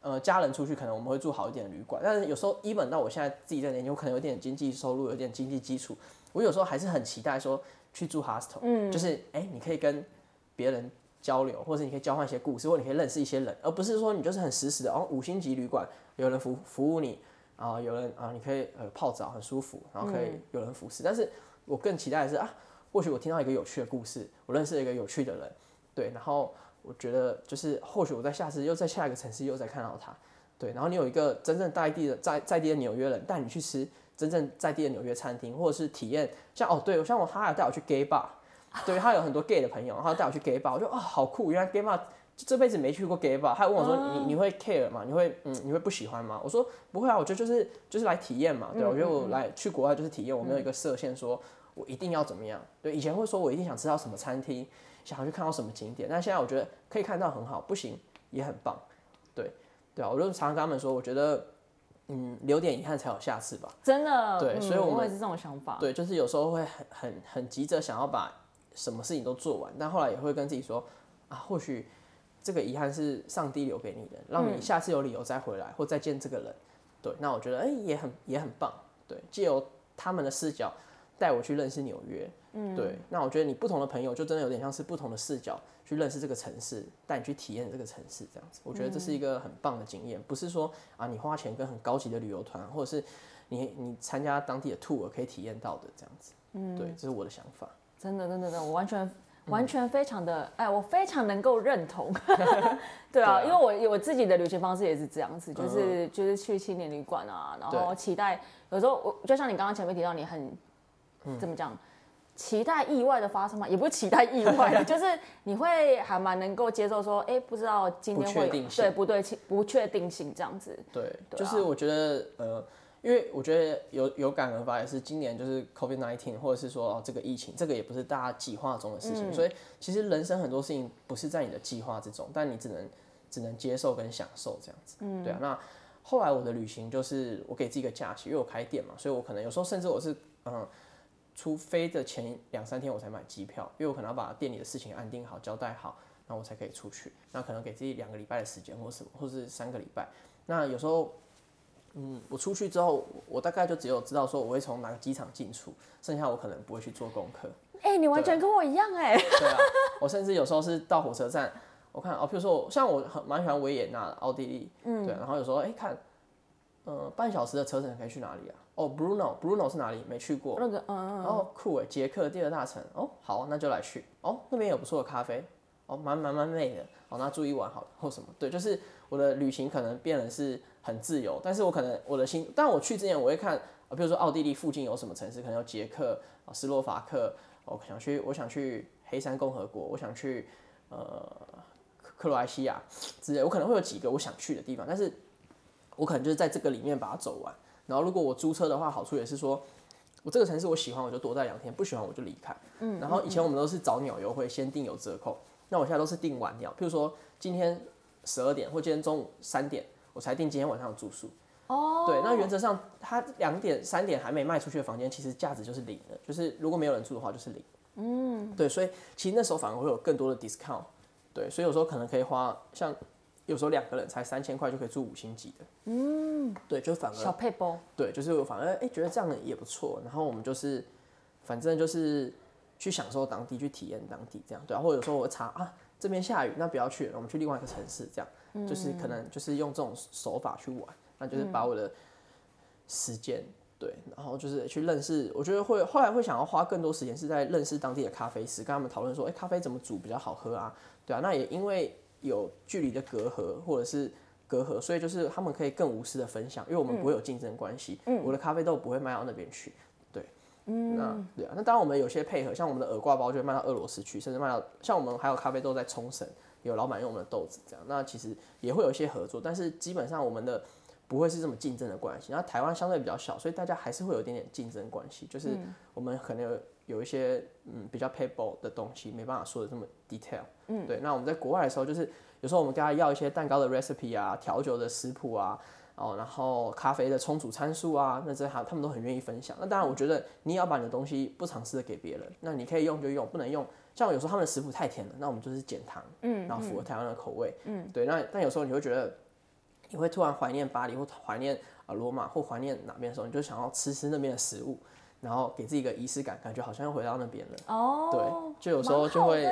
C: 呃家人出去，可能我们会住好一点的旅馆，但是有时候 even 到我现在自己在年轻，我可能有点经济收入，有点经济基础，我有时候还是很期待说去住 hostel，嗯，就是哎、你可以跟别人交流，或者你可以交换一些故事，或者你可以认识一些人，而不是说你就是很死死的，哦，五星级旅馆有人服服务你，啊、有人啊、你可以呃泡澡很舒服，然后可以有人服侍，但是我更期待的是啊，或许我听到一个有趣的故事，我认识了一个有趣的人，对，然后我觉得就是或许我在下次又在下一个城市又再看到他，对，然后你有一个真正在地的在在地的纽约人带你去吃真正在地的纽约餐厅，或者是体验像哦对，像我他还带我去 gay bar，对他有很多 gay 的朋友，然后带我去 gay bar，我就啊、好酷，原来 gay bar 就这辈子没去过 gay bar，他还问我说、你你会 care 吗？你会嗯你会不喜欢吗？我说不会啊，我觉得就是就是来体验嘛，对，我觉得我来去国外就是体验，我没有一个设限说我一定要怎么样，对，以前会说我一定想吃到什么餐厅，想要去看到什么景点，但现在我觉得可以看到很好，不行也很棒，对对啊，我就常常跟他们说，我觉得嗯留点遗憾才有下次吧。
B: 真的。
C: 对
B: 嗯
C: 所以我们
B: 也是这种想法。
C: 对，就是有时候会很很很急着想要把什么事情都做完，但后来也会跟自己说啊，或许这个遗憾是上帝留给你的，让你下次有理由再回来或再见这个人。对，那我觉得哎、也很也很棒。对，借由他们的视角带我去认识纽约。嗯，对，那我觉得你不同的朋友就真的有点像是不同的视角去认识这个城市，带你去体验这个城市这样子。我觉得这是一个很棒的经验，不是说啊你花钱跟很高级的旅游团，或者是你你参加当地的 tour 可以体验到的这样子。嗯，对，这是我的想法。
B: 真的，真的，真的，我完全完全非常的，哎，我非常能够认同。对啊，因为我我自己的旅行方式也是这样子，就是
C: 嗯
B: 就是去青年旅馆啊，然后期待有时候我就像你刚刚前面提到，你很
C: 嗯
B: 怎么讲？期待意外的发生吗？也不是期待意外的，就是你会还蛮能够接受说，哎、不知道今天会对不对不确定性这样子。
C: 对，
B: 对啊
C: 就是我觉得呃，因为我觉得有有感而发，也是今年就是 COVID nineteen，或者是说哦这个疫情，这个也不是大家计划中的事
B: 嗯
C: 情，所以其实人生很多事情不是在你的计划之中，但你只能只能接受跟享受这样子。嗯，对啊。那后来我的旅行就是我给自己一个假期，因为我开店嘛，所以我可能有时候甚至我是嗯。出飞的前两三天我才买机票，因为我可能要把店里的事情安定好、交代好，然后我才可以出去。那可能给自己两个礼拜的时间，或什么，或是三个礼拜。那有时候，嗯，我出去之后，我大概就只有知道说我会从哪个机场进出，剩下我可能不会去做功课。
B: 哎、你完全跟我一样哎、
C: 对啊，我甚至有时候是到火车站，我看哦，譬如说我像我很蛮喜欢维也纳、奥地利，嗯，对，然后有时候哎、看，呃，半小时的车程可以去哪里啊？哦，Bruno，Bruno 是哪里？没去过。
B: 那个嗯，
C: 哦，酷哎，捷克第二大城，哦，好，那就来去。哦，那边有不错的咖啡，哦，蛮蛮蛮美的。哦，那住一晚好了，或什么？对，就是我的旅行可能变得是很自由，但是我可能我的心，但我去之前我会看，啊，比如说奥地利附近有什么城市，可能有捷克、啊斯洛伐克，我想去，我想去黑山共和国，我想去呃克克罗埃西亚之类，我可能会有几个我想去的地方，但是我可能就是在这个里面把它走完。然后如果我租车的话，好处也是说，我这个城市我喜欢我就多待两天，不喜欢我就离开。嗯。然后以前我们都是找鸟优惠，先订有折扣。那我现在都是订晚鸟，譬如说今天十二点或今天中午三点，我才订今天晚上的住宿。
B: 哦，
C: 对，那原则上它两点三点还没卖出去的房间，其实价值就是零的，就是如果没有人住的话就是零。嗯。对，所以其实那时候反而会有更多的 discount。对，所以有时候可能可以花像有时候两个人才三千块就可以住五星级的。嗯。对，就反而
B: 小配包，
C: 对，就是我反而哎、觉得这样的也不错，然后我们就是反正就是去享受当地，去体验当地这样，对啊，或者有时候我查啊这边下雨，那不要去了，我们去另外一个城市，这样，就是可能就是用这种手法去玩，那就是把我的时间。对，然后就是去认识，我觉得会后来会想要花更多时间是在认识当地的咖啡师，跟他们讨论说，哎、咖啡怎么煮比较好喝啊？对啊，那也因为有距离的隔阂或者是隔阂，所以就是他们可以更无私的分享，因为我们不会有竞争关系，我的咖啡豆不会卖到那边去，对，那。对啊，那当然我们有些配合，像我们的耳挂包就会卖到俄罗斯去，甚至卖到像我们还有咖啡豆在冲绳，有老板用我们的豆子这样，那其实也会有一些合作，但是基本上我们的不会是这么竞争的关系。那台湾相对比较小，所以大家还是会有一点点竞争关系，就是我们可能有有一些嗯比较 payable 的东西没办法说的这么 detail，嗯，对。那我们在国外的时候，就是有时候我们跟他要一些蛋糕的 recipe 啊、调酒的食谱啊。哦，然后咖啡的冲煮参数啊，那这还他们都很愿意分享。那当然，我觉得你也要把你的东西不尝试的给别人，那你可以用就用，不能用。像有时候他们的食谱太甜了，那我们就是减糖，嗯，然后符合台湾的口味，嗯，对。那但有时候你会觉得，你会突然怀念巴黎或怀念啊罗马或怀念哪边的时候，你就想要吃吃那边的食物，然后给自己一个仪式感，感觉好像又回到那边了。
B: 哦，
C: 对，就有时候就会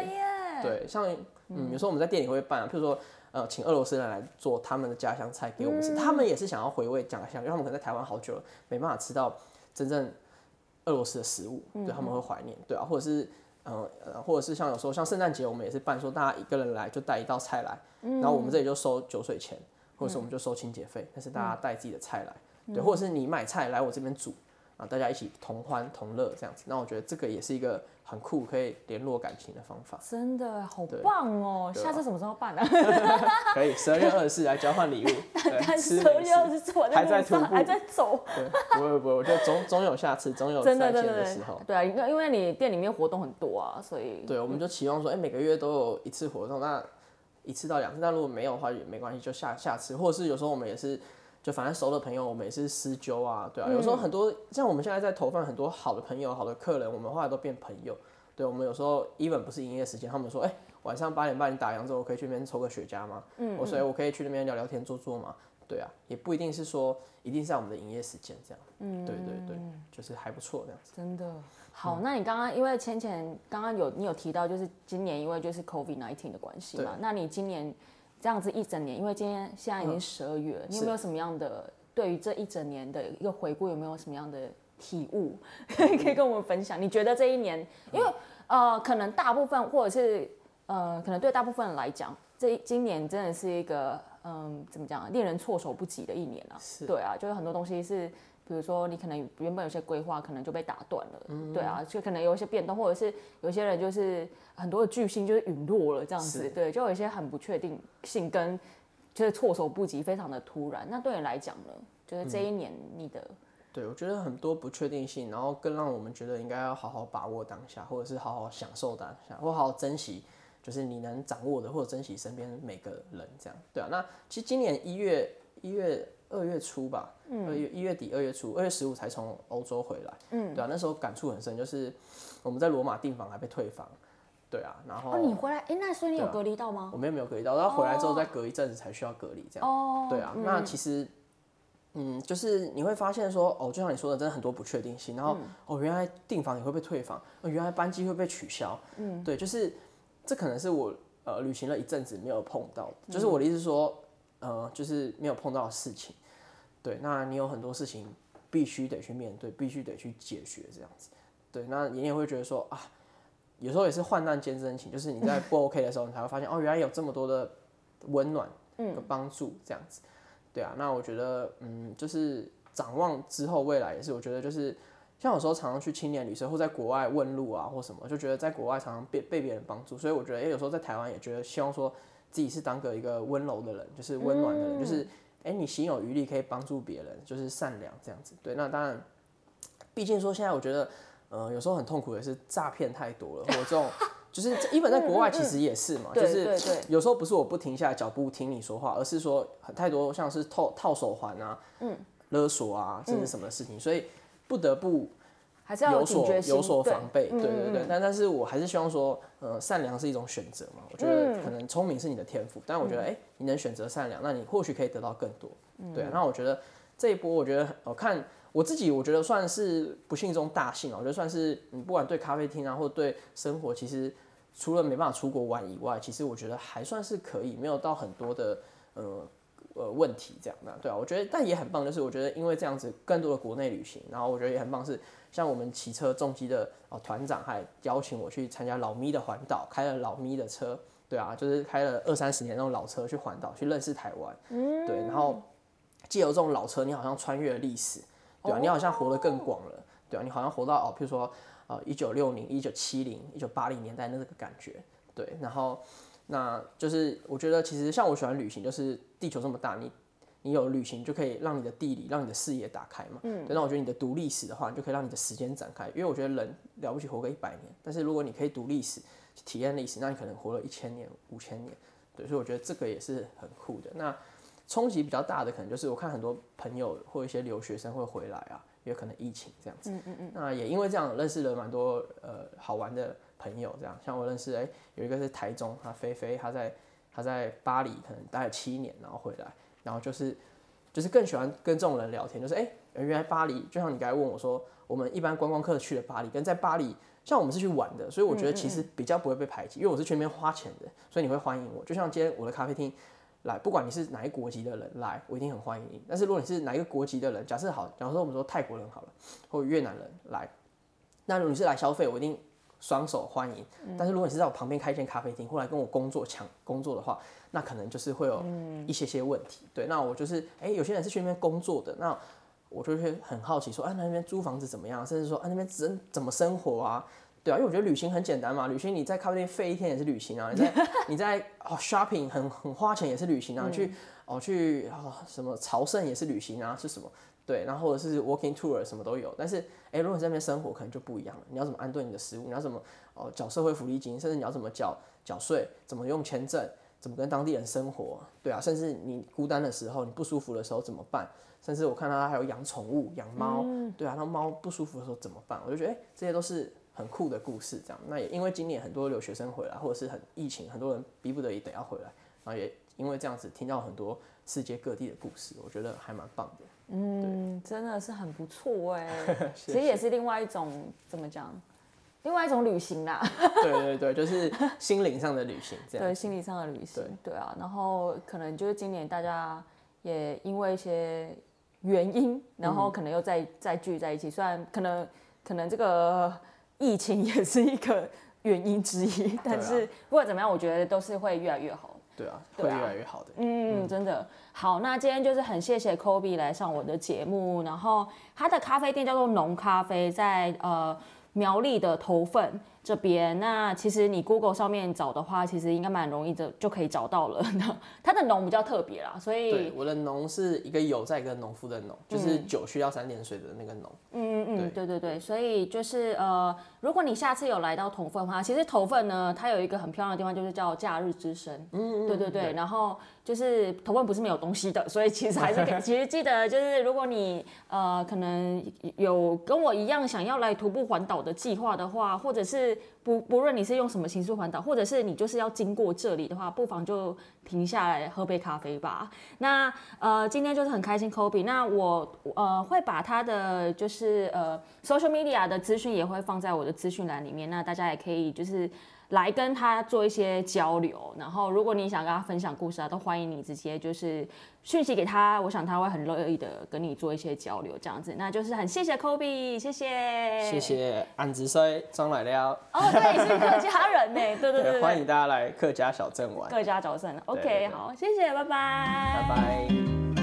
C: 对，像嗯，有时候我们在店里会办、啊，譬如说呃，请俄罗斯人来做他们的家乡菜给我们吃，他们也是想要回味家乡，因为他们可能在台湾好久了，没办法吃到真正俄罗斯的食物，对他们会怀念，对啊，或者是。嗯呃，或者是像有时候像圣诞节，我们也是办说大家一个人来就带一道菜来，然后我们这里就收酒水钱，或者是我们就收清洁费，但是大家带自己的菜来，对，或者是你买菜来我这边煮，啊，大家一起同欢同乐这样子。那我觉得这个也是一个很酷可以联络感情的方法。
B: 真的好棒哦！下次什么时候办啊？
C: 可以，十二月二十四来交换礼物，
B: 但十二月二。十四，我
C: 还在徒步
B: 还在走，
C: 对，不会不会，我觉得总总有下次，总有
B: 真
C: 见的时候。
B: 对啊，因为因为你店里面活动很多啊，所以
C: 对，我们就期望说，哎、每个月都有一次活动，那一次到两次，那如果没有的话也没关系，就下下次，或者是有时候我们也是，就反正熟的朋友，我们也是私交啊，对啊，有时候很多像我们现在在投放很多好的朋友、好的客人，我们后来都变朋友。对，我们有时候 even 不是营业时间，他们说，哎、晚上八点半你打烊之后，我可以去那边抽个雪茄吗？嗯，我所以我可以去那边聊聊天、坐坐嘛？对啊，也不一定是说一定是在我们的营业时间这样。嗯，对对对，就是还不错这样子。
B: 真的好。那你刚刚因为芊芊刚刚有你有提到，就是今年因为就是 COVID nineteen 的关系嘛，那你今年这样子一整年，因为今天现在已经十二月了，你有没有什么样的对于这一整年的一个回顾，有没有什么样的体悟 可以跟我们分享？你觉得这一年，因为呃，可能大部分或者是呃，可能对大部分人来讲，这今年真的是一个嗯，怎么讲，令人措手不及的一年啊。对啊，就是很多东西是，比如说你可能原本有些规划可能就被打断了，对啊，就可能有一些变动，或者是有些人就是很多的巨星就是陨落了这样子，对，就有一些很不确定性跟就是措手不及，非常的突然。那对你来讲呢，就是这一年你的。
C: 对，我觉得很多不确定性，然后更让我们觉得应该要好好把握当下，或者是好好享受当下，或好好珍惜，就是你能掌握的，或者珍惜身边每个人，这样对啊。那其实今年一月一月二月初吧，二月一月底二月初，二月十五才从欧洲回来，嗯，对啊，那时候感触很深，就是我们在罗马订房还被退房，对啊，然后
B: 哦，你回来，哎，那所以你有隔离到吗？
C: 我们也没有隔离到，然后回来之后再隔一阵子才需要隔离，这样，哦，对啊，那其实。嗯，就是你会发现说，哦，就像你说的，真的很多不确定性。然后，哦，原来订房也会被退房，哦，原来班机会被取消。嗯，对，就是这可能是我呃旅行了一阵子没有碰到的，就是我的意思说，呃，就是没有碰到的事情。对，那你有很多事情必须得去面对，必须得去解决这样子。对，那你也会觉得说啊，有时候也是患难见真情，就是你在不 OK 的时候，你才会发现，哦，原来有这么多的温暖和帮助这样子。对啊，那我觉得，嗯，就是展望之后未来也是，我觉得就是像有时候常常去青年旅社或在国外问路啊或什么，就觉得在国外常常被被别人帮助，所以我觉得，哎，有时候在台湾也觉得希望说自己是当个一个温柔的人，就是温暖的人，就是哎，你心有余力可以帮助别人，就是善良这样子。对，那当然，毕竟说现在我觉得，呃，有时候很痛苦的是诈骗太多了，或者这种。就是一本在国外其实也是嘛，就是有时候不是我不停下来脚步听你说话，而是说太多像是套套手环啊，嗯，勒索啊，这是什么事情，所以不得不
B: 还是要
C: 有所有所防备，对对对。但但是我还是希望说，呃，善良是一种选择嘛，我觉得可能聪明是你的天赋，但我觉得哎，你能选择善良，那你或许可以得到更多，对。那我觉得这一波，我觉得我看。我自己我觉得算是不幸中大幸啊，我觉得算是你不管对咖啡厅啊，或对生活，其实除了没办法出国玩以外，其实我觉得还算是可以，没有到很多的呃呃问题这样的，对啊，我觉得但也很棒，就是我觉得因为这样子更多的国内旅行，然后我觉得也很棒，是像我们骑车重机的哦团长还邀请我去参加老咪的环岛，开了老咪的车，对啊，就是开了二三十年那种老车去环岛去认识台湾，嗯，对，然后借由这种老车，你好像穿越了历史。对啊，你好像活得更广了，对啊，你好像活到哦，譬如说，呃，一九六零、一九七零、一九八零年代那个感觉，对，然后那就是我觉得其实像我喜欢旅行，就是地球这么大，你你有旅行就可以让你的地理、让你的视野打开嘛，嗯，对，那我觉得你的读历史的话，你就可以让你的时间展开，因为我觉得人了不起活个一百年，但是如果你可以读历史、体验历史，那你可能活了一千年、五千年，对，所以我觉得这个也是很酷的。那冲击比较大的可能就是我看很多朋友或一些留学生会回来啊，也可能疫情这样子。嗯嗯嗯。那也因为这样认识了蛮多呃好玩的朋友，这样像我认识哎有一个是台中，他菲菲，他在他在巴黎可能待了七年，然后回来，然后就是就是更喜欢跟这种人聊天，就是哎原来巴黎就像你刚才问我说，我们一般观光客去了巴黎，跟在巴黎像我们是去玩的，所以我觉得其实比较不会被排挤，因为我是去那边花钱的，所以你会欢迎我，就像今天我的咖啡厅。来，不管你是哪一国籍的人来，我一定很欢迎你。但是如果你是哪一个国籍的人，假设好，假如说我们说泰国人好了，或越南人来，那如果你是来消费，我一定双手欢迎。但是如果你是在我旁边开一间咖啡厅，或来跟我工作抢工作的话，那可能就是会有一些些问题。对，那我就是，哎，有些人是去那边工作的，那我就会很好奇说，啊，那边租房子怎么样？甚至说，啊，那边怎怎么生活啊？对啊，因为我觉得旅行很简单嘛，旅行你在咖啡店费一天也是旅行啊，你在 你在哦 shopping 很很花钱也是旅行啊，去哦去哦什么朝圣也是旅行啊，是什么？对，然后或者是 walking tour 什么都有。但是哎，如果你在那边生活，可能就不一样了。你要怎么安顿你的食物？你要怎么哦缴社会福利金？甚至你要怎么缴缴税？怎么用签证？怎么跟当地人生活？对啊，甚至你孤单的时候，你不舒服的时候怎么办？甚至我看他还有养宠物，养猫，对啊，那猫不舒服的时候怎么办？我就觉得哎，这些都是。很酷的故事，这样那也因为今年很多留学生回来，或者是很疫情，很多人逼不得已得要回来，然后也因为这样子听到很多世界各地的故事，我觉得还蛮棒的。
B: 嗯，真的是很不错 哎，其实也是另外一种怎么讲，另外一种旅行啦。
C: 对对对，就是心灵上的旅行，这样。
B: 对，心理上的旅行。对对啊，然后可能就是今年大家也因为一些原因，然后可能又再再聚在一起，虽然可能可能这个。疫情也是一个原因之一。但是不管怎么样，我觉得都是会越来越好。
C: 对啊，会越来越好的。
B: 嗯，真的好。那今天就是很谢谢 Kobe 来上我的节目，然后他的咖啡店叫做浓咖啡，在呃苗栗的头份。这边那其实你 Google 上面找的话，其实应该蛮容易的，就可以找到了。它的农比较特别啦，所以
C: 对我的农是一个有在跟农夫的农，就是酒需要三点水的那个农。
B: 嗯嗯嗯，对对对，所以就是呃，如果你下次有来到头份的话，其实头份呢，它有一个很漂亮的地方，就是叫假日之声。嗯嗯，对对对，然后。就是头份不是没有东西的，所以其实还是 其实记得，就是如果你呃可能有跟我一样想要来徒步环岛的计划的话，或者是不不论你是用什么形式环岛，或者是你就是要经过这里的话，不妨就停下来喝杯咖啡吧。那呃今天就是很开心，Kobe。那我呃会把他的就是呃 social media 的资讯也会放在我的资讯栏里面，那大家也可以就是。来跟他做一些交流，然后如果你想跟他分享故事啊，都欢迎你直接就是讯息给他，我想他会很乐意的跟你做一些交流，这样子，那就是很谢谢 Kobe，谢谢，
C: 谢谢安子衰。张来了，
B: 哦，对，是客家人呢，对对对，
C: 欢迎大家来客家小镇玩，
B: 客家小镇，OK，好，谢谢，拜拜，
C: 拜拜。